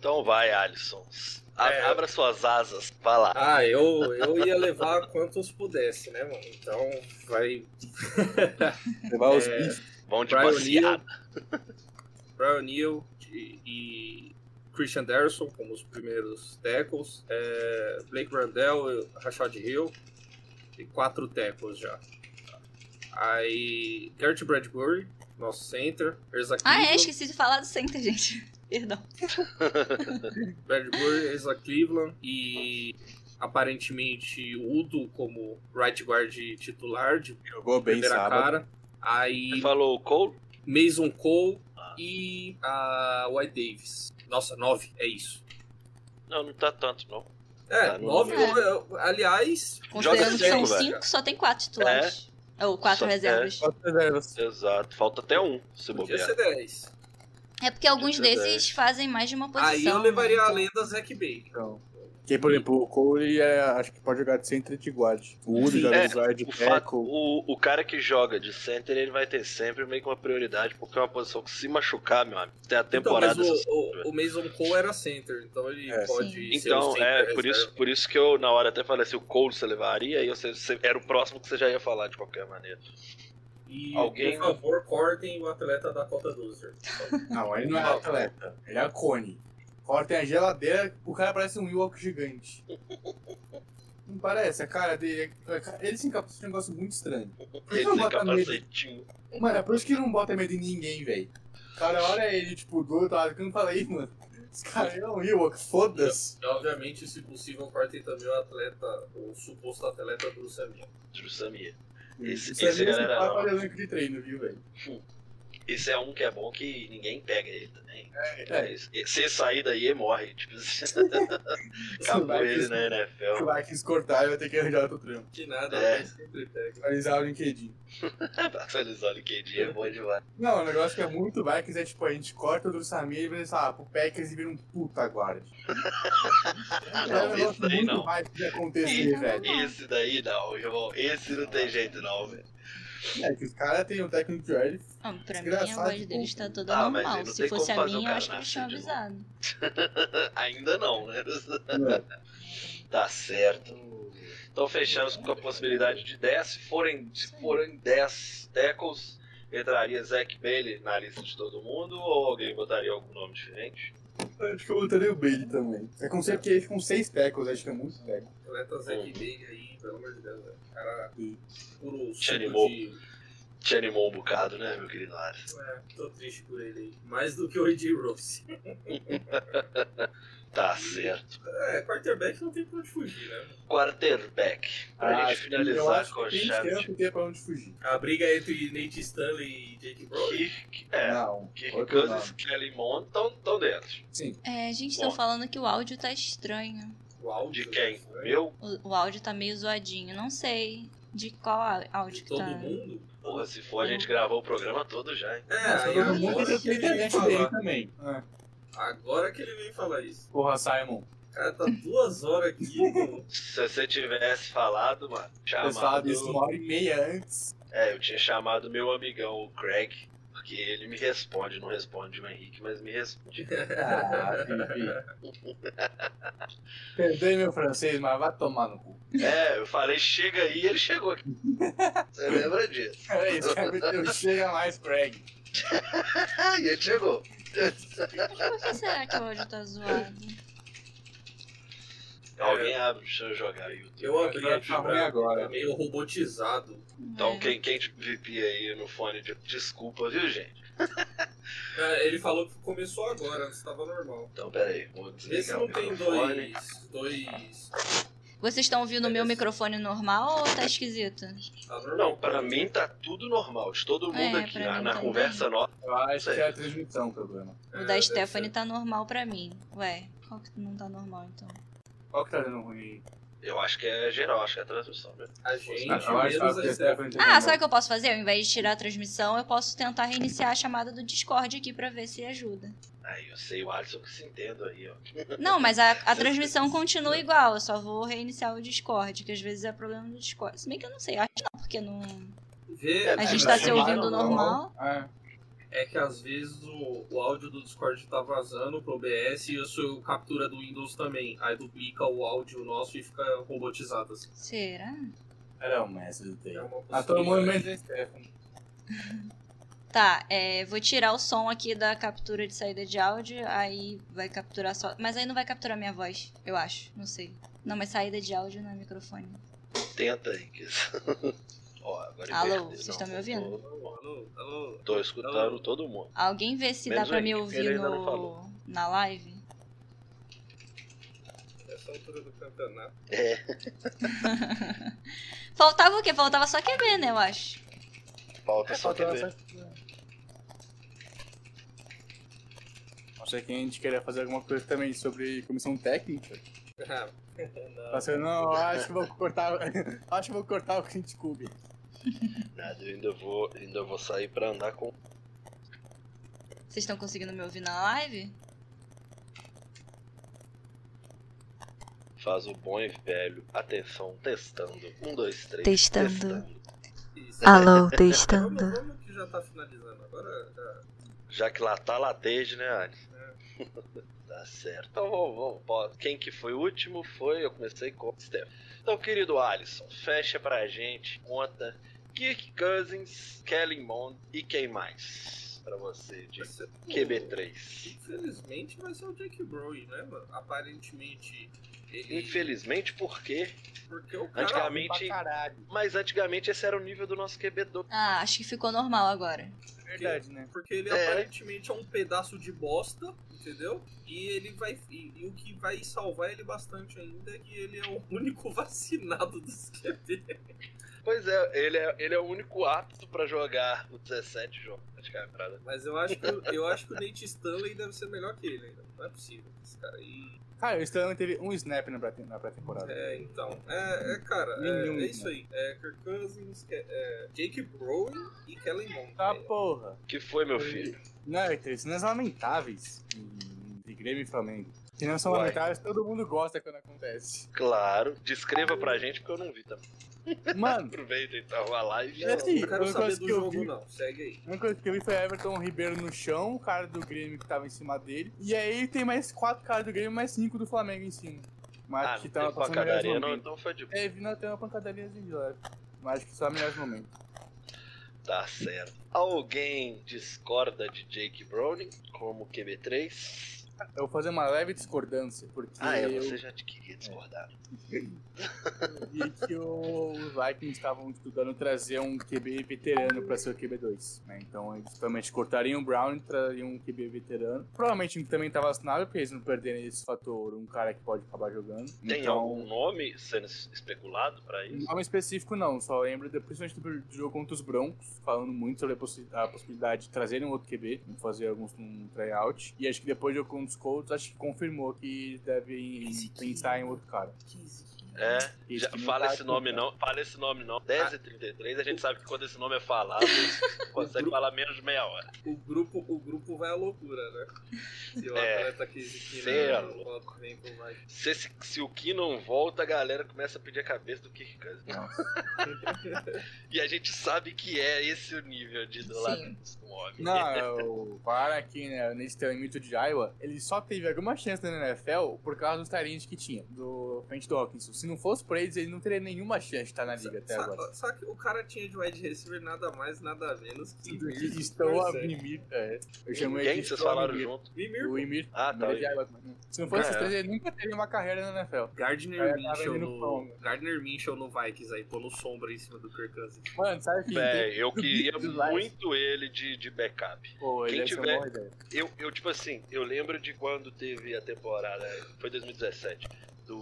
Então vai, Alisson. A- É. Abra suas asas, vai lá. Ah, eu, eu ia levar quantos pudesse, né, mano? Então vai. Levar os É. bichos. Vão de Brian baseada. Brian O'Neill e, e Christian Derson como os primeiros tackles. É, Blake Randell, Rashad Hill. E quatro tackles já. Aí. Garrett Bradbury, nosso center. Erza Ah, é, esqueci de falar do center, gente. Perdão. Brad Burr, Erza Cleveland e aparentemente o Udo como right guard titular de Jogou bem primeira sábado. cara. Aí Falou o Cole? Mason Cole e a White Davis. Nossa, nove, é isso. Não, não tá tanto, não. É, Tá, nove, É. aliás, Considerando que são cinco, velho. só tem quatro titulares. Ou quatro Só- reservas. Quatro reservas. Exato. Falta até um, se podia bobear. ser dez. É, porque alguns desses fazem mais de uma posição. Aí eu levaria né? a Então, lenda Zack Bay. Então. Que, por exemplo, o Cole é, acho que pode jogar de center e de guard. O Uri joga É, de guard O, fato, o, o cara que joga de center, ele vai ter sempre meio que uma prioridade, porque é uma posição que se machucar, meu amigo, tem a Então, temporada. mas essa- o, o, o Mason Cole era center, então ele É. pode Sim. Então, é por isso, por isso que eu, na hora, até falei assim: o Cole você levaria, e você, você- era o próximo que você já ia falar de qualquer maneira. E, Alguém- por favor, cortem o atleta da Cota Dozer. Não, ele não é atleta. Ele é a Cone. Cortem a geladeira, o cara parece um Ewok gigante. Não parece, a cara dele. Ele se encapsula um negócio muito estranho. Por que Ele não bota medo? Mano, é por isso que não bota medo em ninguém, velho. O cara olha ele, tipo, do outro lado, que eu não falei, mano. Esse cara é um Ewok, foda-se. E, obviamente, se possível, cortem também o atleta, o suposto atleta do Samir. Samir. Esse, é esse, mesmo galera, não. elenco de treino, viu, velho? Esse é um que é bom que ninguém pega ele também. É, Esse- Se sair daí, ele morre. Tipo, acabou vai ele na Se NFL. vai quis cortar, vai ter que arranjar outro trampo. Que nada, É. sempre pega. Atualizar o LinkedIn. Atualizar o LinkedIn é bom demais. Não, o negócio que é muito Vikings é tipo, a gente corta o do Samir e sei lá, pro Packers e vira um puta guarda. é Não, um esse negócio daí muito não. mais que acontecer, velho. Esse daí não, irmão. Esse não tem jeito não, velho. É que os caras têm um técnico de Earth. Não, pra mim a voz de deles tá toda Ah, mas normal. Se tem fosse como a fazer o minha, eu acho que eles tinham novo. avisado. Ainda não, né? né? Tá certo. Então fechamos com a possibilidade de 10. Se forem, se forem 10 tackles, entraria Zack Bailey na lista de todo mundo ou alguém botaria algum nome diferente? Acho que eu botaria o Bailey também. É com, sei porque com seis tackles, acho que é muito tackle. Atleta Zack. Bay aí, pelo amor de Deus, velho. Cara, Sim. puro Te suco animou. de... Te animou um bocado, né, meu querido Alisson? É, tô triste por ele aí. Mais do que o AJ Rose. Tá certo. É, quarterback não tem pra onde fugir, né? Quarterback. Pra Ah, gente finalizar com tem chave de de ter pra onde fugir. A briga entre Nate Stanley e Jake Brody. Kirk, é, Não, Kirk Cousins. Kelly Mond estão dentro. Sim. É, a gente Bom. tá falando que o áudio tá estranho. O áudio. De quem? né? Meu? O, o áudio tá meio zoadinho. Não sei de qual áudio De que todo tá. mundo. Porra, se for, a gente gravou o programa todo já, hein? É, Nossa, aí todo mundo tem que ele veio internet dele falar. também. É. Agora que ele veio falar isso. Porra, Simon. O cara tá duas horas aqui. Se você tivesse falado, mano, chamado. disso uma hora e meia antes. É, eu tinha chamado meu amigão, o Craig, porque ele me responde, não responde o Henrique, mas me responde. Ah. Perdoe meu francês, mas vai tomar no cu. É, eu falei, chega aí, ele chegou aqui. Você lembra disso? É isso, cara, meteu, chega mais, Craig. e ele chegou. Por que será que o áudio tá zoado? Alguém abre, deixa eu jogar aí. Eu abri pra, agora. tá meio robotizado. Então, É. quem, quem VP aí no fone, de- desculpa, viu, gente? É, ele falou que começou agora, antes tava normal. Então, peraí, vou Vê se desligar não tem microfone. dois. dois. Vocês estão ouvindo o meu microfone normal ou tá esquisito? Tá normal. Não, pra mim tá tudo normal, de todo mundo É, aqui. pra Na, mim na também. conversa nossa, Eu acho que é a transmissão o problema. O É, da deve Stephanie tá normal pra mim. Ué, qual que não tá normal então? Qual que tá dando ruim eu acho que é geral, acho que é a transmissão. A gente, Ah, acho menos que a Stephanie. Ah, normal. sabe o que eu posso fazer? Ao invés de tirar a transmissão, eu posso tentar reiniciar a chamada do Discord aqui pra ver se ajuda. Aí eu sei, o Alisson que se entenda aí, ó. Não, mas a, a transmissão continua igual, eu só vou reiniciar o Discord, que às vezes é problema do Discord. Se bem que eu não sei, acho que não, porque não. Vê, A gente é, tá é, se ouvindo normal. É. É que às vezes o, o áudio do Discord tá vazando pro OBS e isso captura do Windows também. Aí duplica o áudio nosso e fica robotizado assim. Será? Era o mestre do TI. É Ah, todo mundo a Stephanie. Tá, é, vou tirar o som aqui da captura de saída de áudio, aí vai capturar só. Mas aí não vai capturar minha voz, eu acho, não sei. Não, mas saída de áudio não é microfone. Tenta aí. Ó, agora Alô, inverteu. vocês Não, estão me ouvindo? Tô, Alô, alô. tô escutando Alô. todo mundo. Alguém vê se Menos dá pra me ouvir não no... na live. Essa altura do campeonato. É, Faltava o quê? Faltava só QB, né, eu acho. falta só faltou ver. essa- Não sei que a gente queria fazer alguma coisa também sobre comissão técnica. Ah, Tá sendo, não, acho que vou cortar. acho que vou cortar o Clint Cube. Nada, eu ainda vou, ainda vou sair pra andar com. Vocês estão conseguindo me ouvir na live? Faz o bom e velho. Atenção, testando. Um, dois, três. Testando. isso. Alô, testando. vamos que já tá finalizando. Agora já. Já que lá tá, lá desde, né, Alice? tá certo. Então vamos, vamos. Quem que foi o último foi, eu comecei com o Steph. Então, querido Alisson, fecha pra gente, conta Kirk Cousins, Kelly Mond e quem mais? Pra você de vai ser- QB3. Infelizmente vai ser o Jake Brody, né, mano? Aparentemente. Ele... Infelizmente, por quê? Porque o cara. Antigamente. Pra caralho. Mas antigamente esse era o nível do nosso QB2. Ah, acho que ficou normal agora. Verdade, né? Porque ele É. aparentemente é um pedaço de bosta, entendeu? E ele vai. E, e o que vai salvar ele bastante ainda é que ele é o único vacinado dos QB. Pois é, ele é, ele é o único apto pra jogar o 17 jogos. praticamente. Mas eu acho que eu acho que o Nate Stanley deve ser melhor que ele ainda. Não é possível. Esse cara aí. Cara, o Stanley teve um snap na pré- na pré-temporada. É, então. É, é cara, é, Nenhum, é isso aí. É Kirk Cousins, Ke- é, Jake Browning e Kellen Mond. Tá, É, porra. que foi, meu filho? Não, tem cenas lamentáveis de- de Grêmio e Flamengo. Se não são Uai. lamentáveis, todo mundo gosta quando acontece. Claro, descreva pra gente porque eu não vi também. Mano, Aproveita então a live. É assim, não quero uma saber do jogo, vi- não. Segue aí. a única coisa que eu vi foi Everton Ribeiro no chão, o cara do Grêmio que tava em cima dele. E aí tem mais quatro caras do Grêmio e mais cinco do Flamengo em cima. Mas Ah, que não tava passando pancadaria não, então foi de Teve, não, tem uma pancadaria de leve. Mas acho que só melhores momentos. Tá certo. Alguém discorda de Jake Browning como QB3? Eu vou fazer uma leve discordância, porque Ah, é, eu você já te queria discordar. vi que o- os Vikings estavam estudando trazer um QB veterano pra ser o QB2. Né? Então eles provavelmente cortariam o Brown e trariam um QB veterano. Provavelmente também tá vacinado, porque eles não perderem esse fator, um cara que pode acabar jogando. Tem então, algum nome sendo especulado pra isso? Nome específico não, só lembro principalmente do jogo contra os Broncos, falando muito sobre a, possi- a possibilidade de trazerem um outro QB, fazer alguns um tryout. E acho que depois do jogo Colts, acho que confirmou que devem pensar em outro cara. É, Isso já, fala tá esse nome não, fala esse nome não. 10 e 33 a gente sabe que quando esse nome é falado, consegue falar menos de meia hora. O grupo, o grupo vai à loucura, né? Se o É, atleta que, é volta, vem. Se, esse- se o Ki não volta, a galera começa a pedir a cabeça do Kirk Cousins. e a gente sabe que é esse o nível de idolatria do homem. Não, para aqui, né, nesse treinamento de Iowa, ele só teve alguma chance na NFL por causa dos talentos que tinha, do frente do Hawkins. Se não fosse por eles, ele não teria nenhuma chance de estar na liga até Só- agora. Só que o cara tinha de wide receiver nada mais, nada menos que. Estou a Mimir, é. Eu chamo ele de vocês falaram Mimir. junto. Mimir, O Emir, Ah, tá. Também. Se não fosse esses É. três, ele nunca teria uma carreira na NFL. Gardner indo no. pão. Gardner Minshew no Vikings aí, pondo sombra em cima do Kirk Cousins. Mano, sabe que. Véi, eu queria muito ele de, de backup. Pô, ele Quem tiver-. Eu, eu, tipo assim, eu lembro de quando teve a temporada, foi 2017, do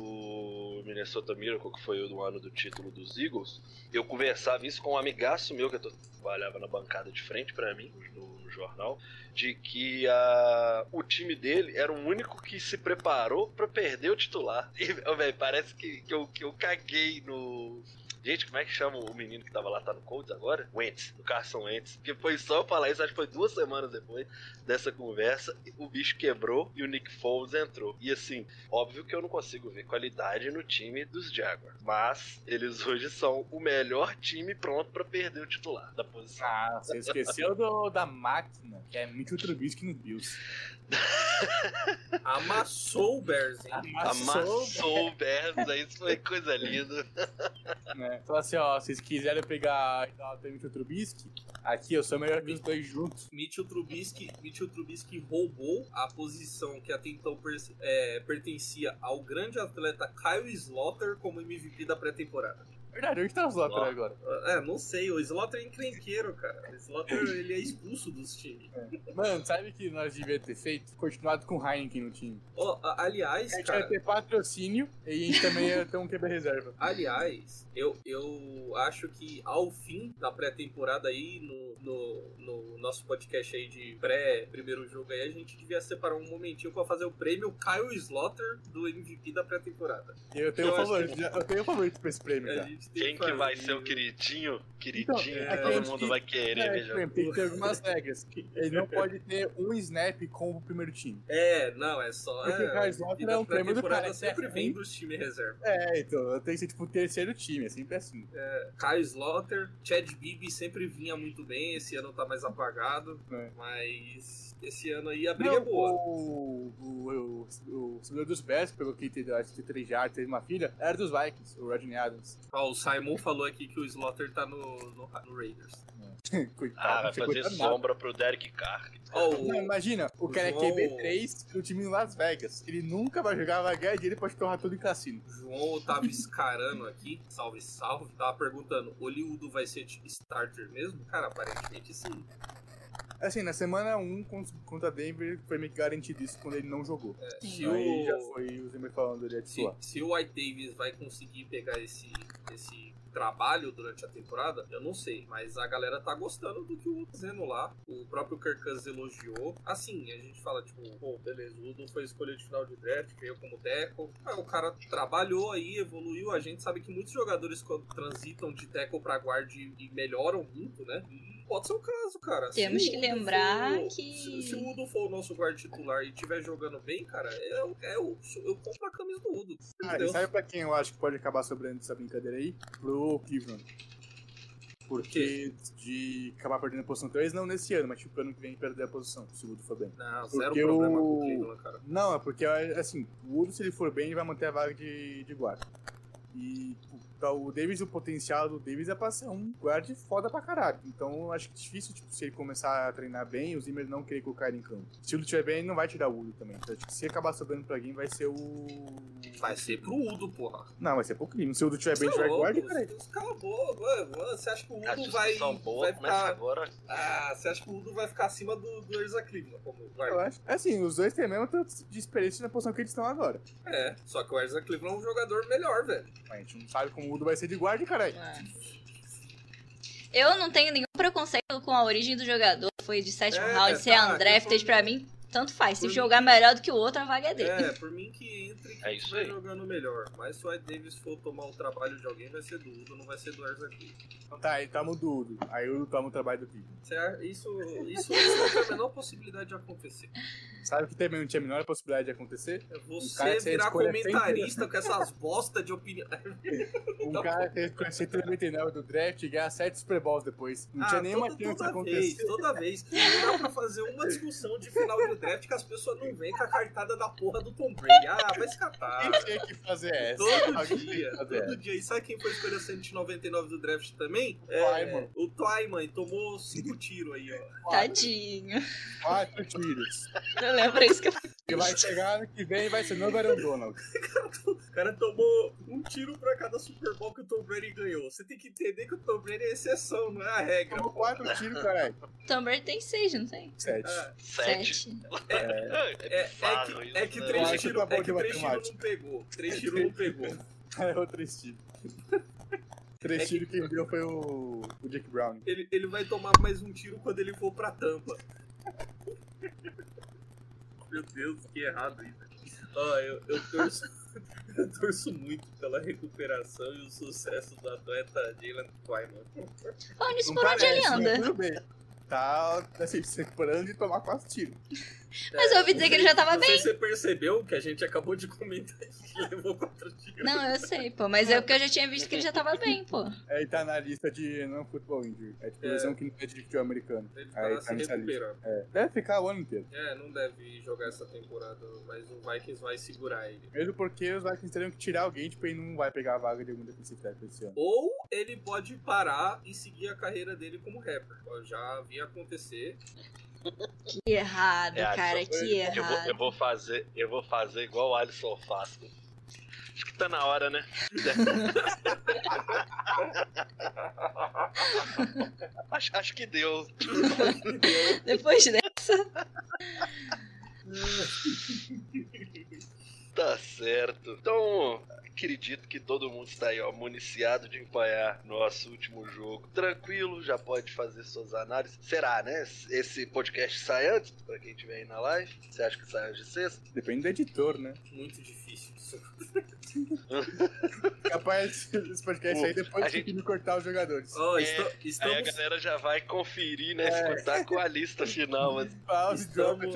Minnesota Miracle, que foi o ano do título dos Eagles. Eu conversava isso com um amigaço meu que eu trabalhava na bancada de frente pra mim, no, no jornal, de que a, o time dele era o único que se preparou pra perder o titular. E, ó, véi, parece que, que, eu, que eu caguei no. Gente, como é que chama o menino que tava lá, tá no Colts agora? Wentz, no Carson Wentz. Porque foi só eu falar isso, acho que foi duas semanas depois dessa conversa, o bicho quebrou e o Nick Foles entrou. E assim, óbvio que eu não consigo ver qualidade no time dos Jaguars, mas eles hoje são o melhor time pronto pra perder o titular da posição. Ah, você esqueceu do, da máquina, que é Mitchell Trubisky nos Bills. Amassou o Bears, hein? Amassou, Amassou o Bears, aí isso foi coisa linda. né? Fala assim, ó, vocês quiserem pegar o Mitchell Trubisky, aqui eu sou melhor que os dois juntos. Mitchell Trubisky, Mitchell Trubisky roubou a posição que até então per- é, pertencia ao grande atleta Kyle Slaughter como MVP da pré-temporada. Verdade, onde tá os Slaughter Ó. agora? É, não sei, o Slaughter é encrenqueiro, cara. O Slaughter, ele é expulso dos times. Mano, sabe o que nós devíamos ter feito? Continuado com o Heineken no time. Ó, a- aliás, A gente cara, ia ter patrocínio e a gente também ia ter um QB reserva. Aliás, eu, eu acho que ao fim da pré-temporada aí, no, no, no nosso podcast aí de pré-primeiro jogo aí, a gente devia separar um momentinho pra fazer o prêmio Kyle Slaughter do MVP da pré-temporada. Eu tenho Eu um favorito, que- eu tenho um favorito pra esse prêmio A já. Gente tem Quem que vai ser o queridinho? Queridinho, Então, que é que todo mundo vai querer, É, veja. tem que ter algumas regras. Ele não pode ter um snap com o primeiro time. É, não, é só. Porque é, o da é um prêmio do cara, sempre é vem dos times reserva. É, então, tem que ser tipo o terceiro time, é sempre assim. Kyle Slaughter, Chad Bibi sempre vinha muito bem, esse ano tá mais apagado, É. mas esse ano aí a briga Não, é boa. O, o, o, o seguidor dos Bears, pelo que teve, acho que 3 jardas, teve uma filha, era dos Vikings, o Rodney Adams. Ó, o Simon falou aqui que o Slaughter tá no, no, no Raiders. Coitado, Ah, vai fazer coitado nada. sombra pro Derek Carr. Ó, o- Não, imagina, o o cara João- é QB3 do time em Las Vegas. Ele nunca vai jogar, vai ganhar dinheiro e pode torrar tudo em cassino. João Otávio Scarano aqui, salve, salve, tava perguntando, Oliudo vai ser starter mesmo? Cara, aparentemente sim. Assim, na semana 1 contra- contra Denver foi meio que garantido isso quando ele não jogou. É, se, Aí já o, foi o Zimmer falando ele é de se, se o White Davis vai conseguir pegar esse, esse trabalho durante a temporada, eu não sei, mas a galera tá gostando do que o Udo tá fazendo lá. O próprio Kirk Cousins elogiou. Assim, a gente fala, tipo, pô, beleza, o Udo foi escolha de final de draft, veio como tackle. Aí o cara trabalhou aí, evoluiu. A gente sabe que muitos jogadores quando transitam de tackle pra guard e melhoram muito, né? E pode ser o caso, cara. Se Temos que lembrar for- que- Se, se o Udo for o nosso guard titular e estiver jogando bem, cara, eu, eu, eu compro a camisa do Udo. Ah, e sabe pra quem eu acho que pode acabar sobrando essa brincadeira aí? Pro Cleveland. Porque de acabar perdendo a posição 3, não nesse ano, mas tipo, ano que vem perder a posição, se o Udo for bem. Não, zero Porque problema o- com o Cleveland, cara. Não, é porque, assim, o Udo, se ele for bem, ele vai manter a vaga de, de guarda. E pra o Davis, o potencial do Davis é pra ser um guarda foda pra caralho. Então, eu acho que é difícil, tipo, se ele começar a treinar bem, o Zimmer não querer colocar ele em campo. Se o Udo estiver bem, ele não vai tirar o Udo também. Então, acho que se acabar sobrando pra alguém, vai ser o... Vai ser pro Udo, porra. Não, vai ser pro Cleveland. Se o Udo estiver bem, é tiver guarda, cara. você- Cala a boca, Você acha que o A Udo vai, boa vai começa ficar... agora. Ah, você acha que o Udo vai ficar acima do, do Erza Cleveland como Eu guarda? acho. Assim, os dois têm a mesma tanto de experiência na posição que eles estão agora. É, só que o Erza Cleveland é um jogador melhor, velho. Mas a gente não sabe como o Udo vai ser de guarda, caralho. É. Eu não tenho nenhum preconceito com a origem do jogador. Foi de sétimo É, round, ser tá, undrafted que pra mim, tanto faz. Se Por jogar melhor do que o outro, a vaga é dele. É, por mim que entre É quem isso aí. jogando melhor. Mas se o Ed Davis for tomar o trabalho de alguém, vai ser do Udo, não vai ser do Erza. Então tá, ele toma o do Udo. Aí o Udo toma o trabalho do Cleveland. Isso, isso, isso não tem a menor possibilidade de acontecer. Sabe que também não tinha a menor possibilidade de acontecer? É Um Você cara sem virar comentarista com essas bosta de opinião. Um Não. cara que fez 199 do draft e ganhar 7 Super Bowls depois. Não tinha Ah, nenhuma toda, chance de toda vez, acontecer. toda vez. Não dá pra fazer uma discussão de final de draft que as pessoas não vêm com a cartada da porra do Tom Brady. Ah, vai se catar. Quem tinha que fazer essa? Todo dia, todo essa. dia. E sabe quem foi escolher 199 do draft também? Twyman. o Twyman. Tomou cinco tiros aí, ó. Tadinho. Quatro tiros. Eu lembro isso que eu E vai chegar ano que vem e vai ser novo Aaron Donald. O cara tomou um tiro pra cada Super Bowl que o Tom Brady ganhou. Você tem que entender que o Tom Brady é exceção, não é a regra. Tomou quatro tiros, caralho. Tom Brady tem seis, não tem? Sete. É, Sete. Sete. É, é, é que, é que né? três tiros tá é de que três tiros matemática. não pegou. Três tiros não pegou. É outro estilo. Três É que- tiros quem deu foi o, o Jake Brown. Ele, ele vai tomar mais um tiro quando ele for pra tampa. Meu Deus, que errado isso. Ó, eu, eu torço. Eu torço muito pela recuperação e o sucesso do atleta Jalen isso, Não por onde ele anda? Tudo bem. Tá, assim, se recuperando de tomar quatro tiros. Mas eu ouvi dizer que ele já tava Não sei bem. se você percebeu que a gente acabou de comentar que ele levou quatro tiros. Não, eu sei, pô. Mas é porque eu já tinha visto que ele já tava bem, pô. Aí tá na lista de não futebol injury. É tipo É. lesão que não é de futebol americano. Ele Aí tá tá se nessa lista. É. Deve ficar o ano inteiro. É, não deve jogar essa temporada, mas o Vikings vai segurar ele. Mesmo porque os Vikings teriam que tirar alguém, tipo, ele não vai pegar a vaga de algum defensive tackle esse ano. Ou ele pode parar e seguir a carreira dele como rapper. Eu já vi acontecer. Que errado, É, cara, que Eu vou, errado. eu vou fazer, eu vou fazer igual o Alisson faz. Acho que tá na hora, né? acho, acho que deu. Depois dessa. Tá certo. Então, acredito que todo mundo está aí, ó, municiado de acompanhar nosso último jogo. Tranquilo, já pode fazer suas análises. Será, né? Esse podcast sai antes, pra quem estiver aí na live. Você acha que sai hoje de sexta? Depende do editor, né? Muito difícil. Capaz esse podcast aí depois A de gente- me cortar os jogadores. Ó, É, esta- Aí a estamos, galera já vai conferir, né? É. Escutar com a lista final. Mas... Pause, estamos-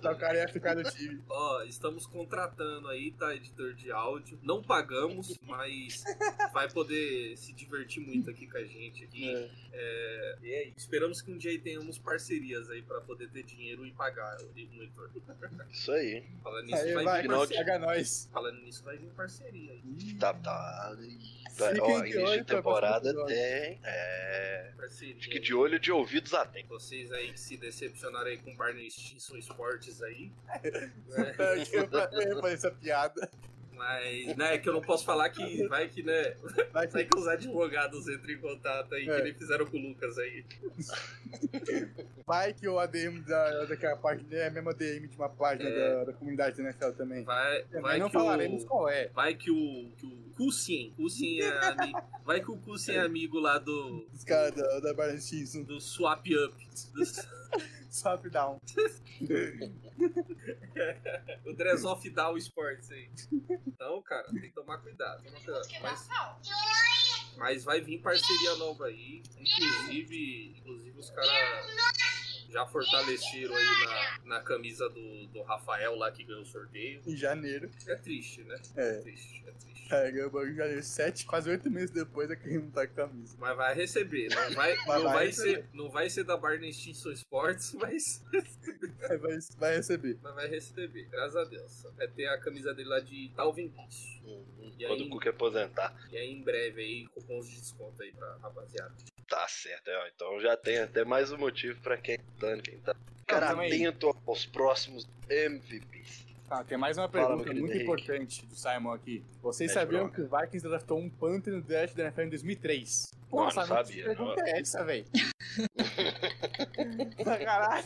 que o cara ia ficar no time. ó, estamos contratando aí, tá? Editor de áudio. Não pagamos, mas vai poder se divertir muito aqui com a gente. Aqui. É, e é isso. Esperamos que um dia aí tenhamos parcerias aí pra poder ter dinheiro e pagar o editor. Isso aí. Falando nisso, Aí vai, vai, paga nós. Falando nisso, vai vir parceria aí. Tá, tá. Fiquem Ó, de início de pra temporada tem. É. Parceria. Acho que de olho de ouvidos atentos. Vocês aí que se decepcionaram aí com Barney Stinson Esportes aí. né? Eu fazer essa piada. Mas, né, que eu não posso falar que vai que, né, Vai vai que os advogados entram em contato aí, É. que nem fizeram com o Lucas aí. Vai que o ADM da, daquela página é a mesma DM de uma página É. da, da comunidade da NFL também. Vai, Também vai não que falaremos o, qual é. vai que o, que o Kusin, Kusin é ami, vai que o Kusin é amigo lá do, Os caras da, da Barnes do Swap Up, do, Swap down. o Dress Off Down Sports aí. Então, cara, tem que tomar cuidado. Toma cuidado. Mas, mas vai vir parceria nova aí. Inclusive, inclusive os caras já fortaleceram aí na, na camisa do, do Rafael lá que ganhou o sorteio. Em janeiro. É triste, né? É. triste, é triste. Caramba, em janeiro. Sete, quase oito meses depois é que ele não tá com a camisa. Mas vai receber, não vai, Mas não vai ser, não vai ser da Barney Stinson Sports, mas, Vai, vai receber. mas vai receber, graças a Deus. Vai ter a camisa dele lá de Talvin Cook. E Quando aí? o Cook aposentar. E aí em breve aí, cupons de desconto aí pra rapaziada. Tá certo, é, ó, então já tem até mais um motivo pra quem tá, quem tá cara atento aos próximos MVPs. Ah, tem mais uma Fala, pergunta meu muito Henrique. importante do Simon aqui. Vocês Mete sabiam bronca. que o Vikings draftou um Panther no draft da NFL em 2003? Não, não Simon, sabia, Que pergunta não. é essa, velho? Caralho.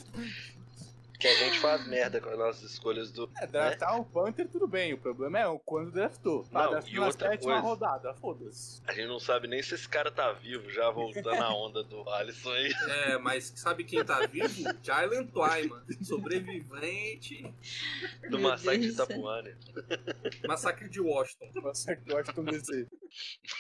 Que a gente faz merda com as nossas escolhas do. É, draftar um Panther, tudo bem. O problema é o quando draftou. Ah, Não, draftou e outra sétima coisa. rodada, foda-se. A gente não sabe nem se esse cara tá vivo, já voltando a onda do Alisson aí. É, mas sabe quem tá vivo? Jalen Twyman, sobrevivente, Do massacre de. Itapuã. massacre de Washington. Nossa, que Washington DC.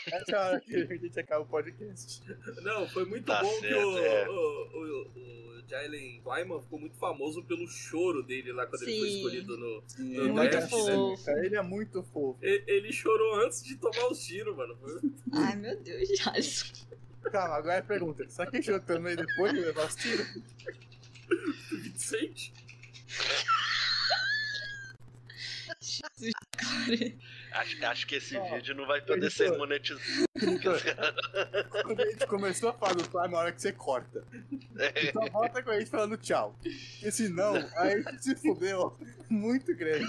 Essa é a hora que a gente acaba o podcast. Não, foi muito Tá bom que certo, o, é. o, o, o Jalen Twyman ficou muito famoso pelo choro dele lá quando ele foi Sim. escolhido no. Sim, Muito ele é fofo. Cara, Ele é muito fofo. Ele, ele chorou antes de tomar os tiros, mano. Ai, meu Deus, Alisson. Calma, agora é a pergunta. Será que ele chorou também depois de levar os tiros? Vicente. Jesus, cara. Acho, acho que esse Ó, vídeo não vai poder editor. ser monetizado. Quando a gente começou a falar do Prime, na hora que você corta. É. Só volta com a gente falando tchau. Porque senão, aí a gente se fudeu muito grande.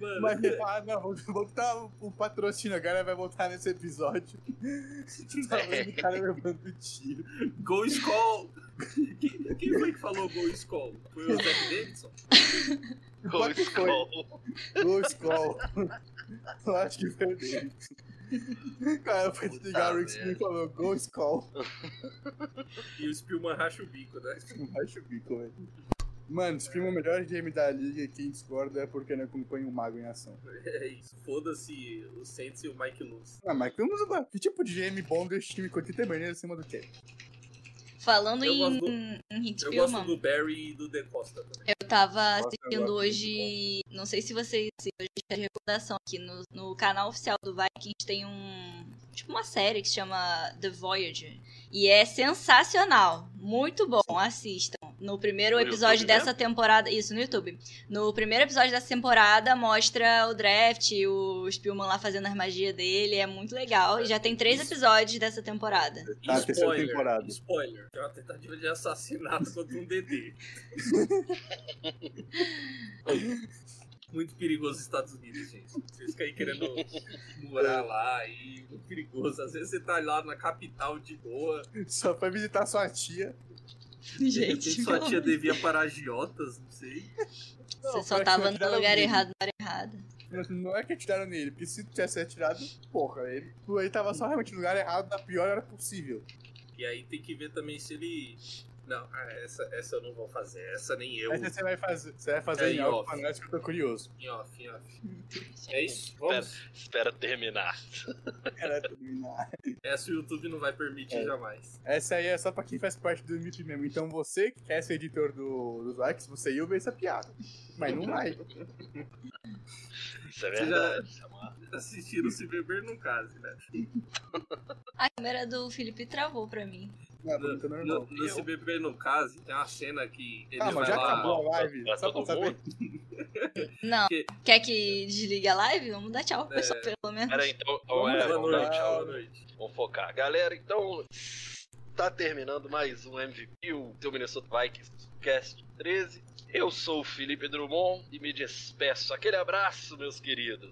Mano, Mas, ah, não, vou botar o, patrocínio agora, vai voltar nesse episódio. Tá vendo o cara levando tiro. Go Skull! Quem, quem foi que falou Go Skull? Foi o Zach Davidson? Go. Skull. Go Skull. Eu acho que foi dele. Cara, foi Puta desligar o Rick e falou Go Skull. E o Spielman racha o bico, né? Não baixa o bico, velho. Mano, se o melhor GM da liga e quem discorda é porque não acompanha o Mago em ação. É isso. Foda-se o Saints e o Mike Luz. Ah, mas temos uma... Que tipo de GM bom desse time com 80 maneiras acima do que? Falando Eu em, gosto do- em Hit Eu Spielman, gosto do Barry e do De Costa também. eu tava assistindo hoje. Não sei se vocês. Se hoje tem recordação aqui no, no canal oficial do Vikings tem um. Tipo uma série que se chama The Voyager. E é sensacional. Muito bom. Assistam. No primeiro No episódio YouTube dessa temporada. Isso, no YouTube. No primeiro episódio dessa temporada mostra o draft, o Spielman lá fazendo as magias dele. É muito legal. E já tem três episódios dessa temporada. Tá terceira temporada. spoiler. É uma tentativa de assassinato contra um DD. Muito perigoso os Estados Unidos, gente. Vocês ficam aí querendo morar lá e muito perigoso. Às vezes você tá lá na capital de boa, Só foi visitar sua tia. De Gente, repente sua tia devia para agiotas, não sei. você Não, só foi tava no lugar nele. errado, na hora errada. Não é que atiraram nele, porque se tivesse atirado, porra, ele, ele tava só realmente no lugar errado da pior hora possível. E aí tem que ver também se ele. Não, ah, essa, essa eu não vou fazer. Essa nem eu. Aí você vai fazer, você vai fazer É, em off. nós que eu tô curioso. Em off, em off. É isso? Vamos? Espera terminar. Era terminar. Essa o YouTube não vai permitir É. jamais. Essa aí é só pra quem faz parte do MIP mesmo. Então você que quer ser editor do, dos likes, você ia ver essa piada. Mas não vai. Isso é Você verdade. isso é uma- Assistiram Se Beber Não Case, né? A câmera do Felipe travou pra mim. Não, tá muito No, normal. no Se Beber Não Case, tem uma cena que ele Ah, mas vai já lá... acabou a live. Pra pra todo mundo? Não. Que- Quer que desligue a live? Vamos dar tchau pro É. pessoal, pelo menos. Pera aí, então. Vamos é, dar Boa vamos noite, dar tchau. boa noite. Vamos focar. Galera, então. Tá terminando mais um MVP, o teu Minnesota Vikings Cast 13. Eu sou o Felipe Drummond e me despeço. Aquele abraço, meus queridos.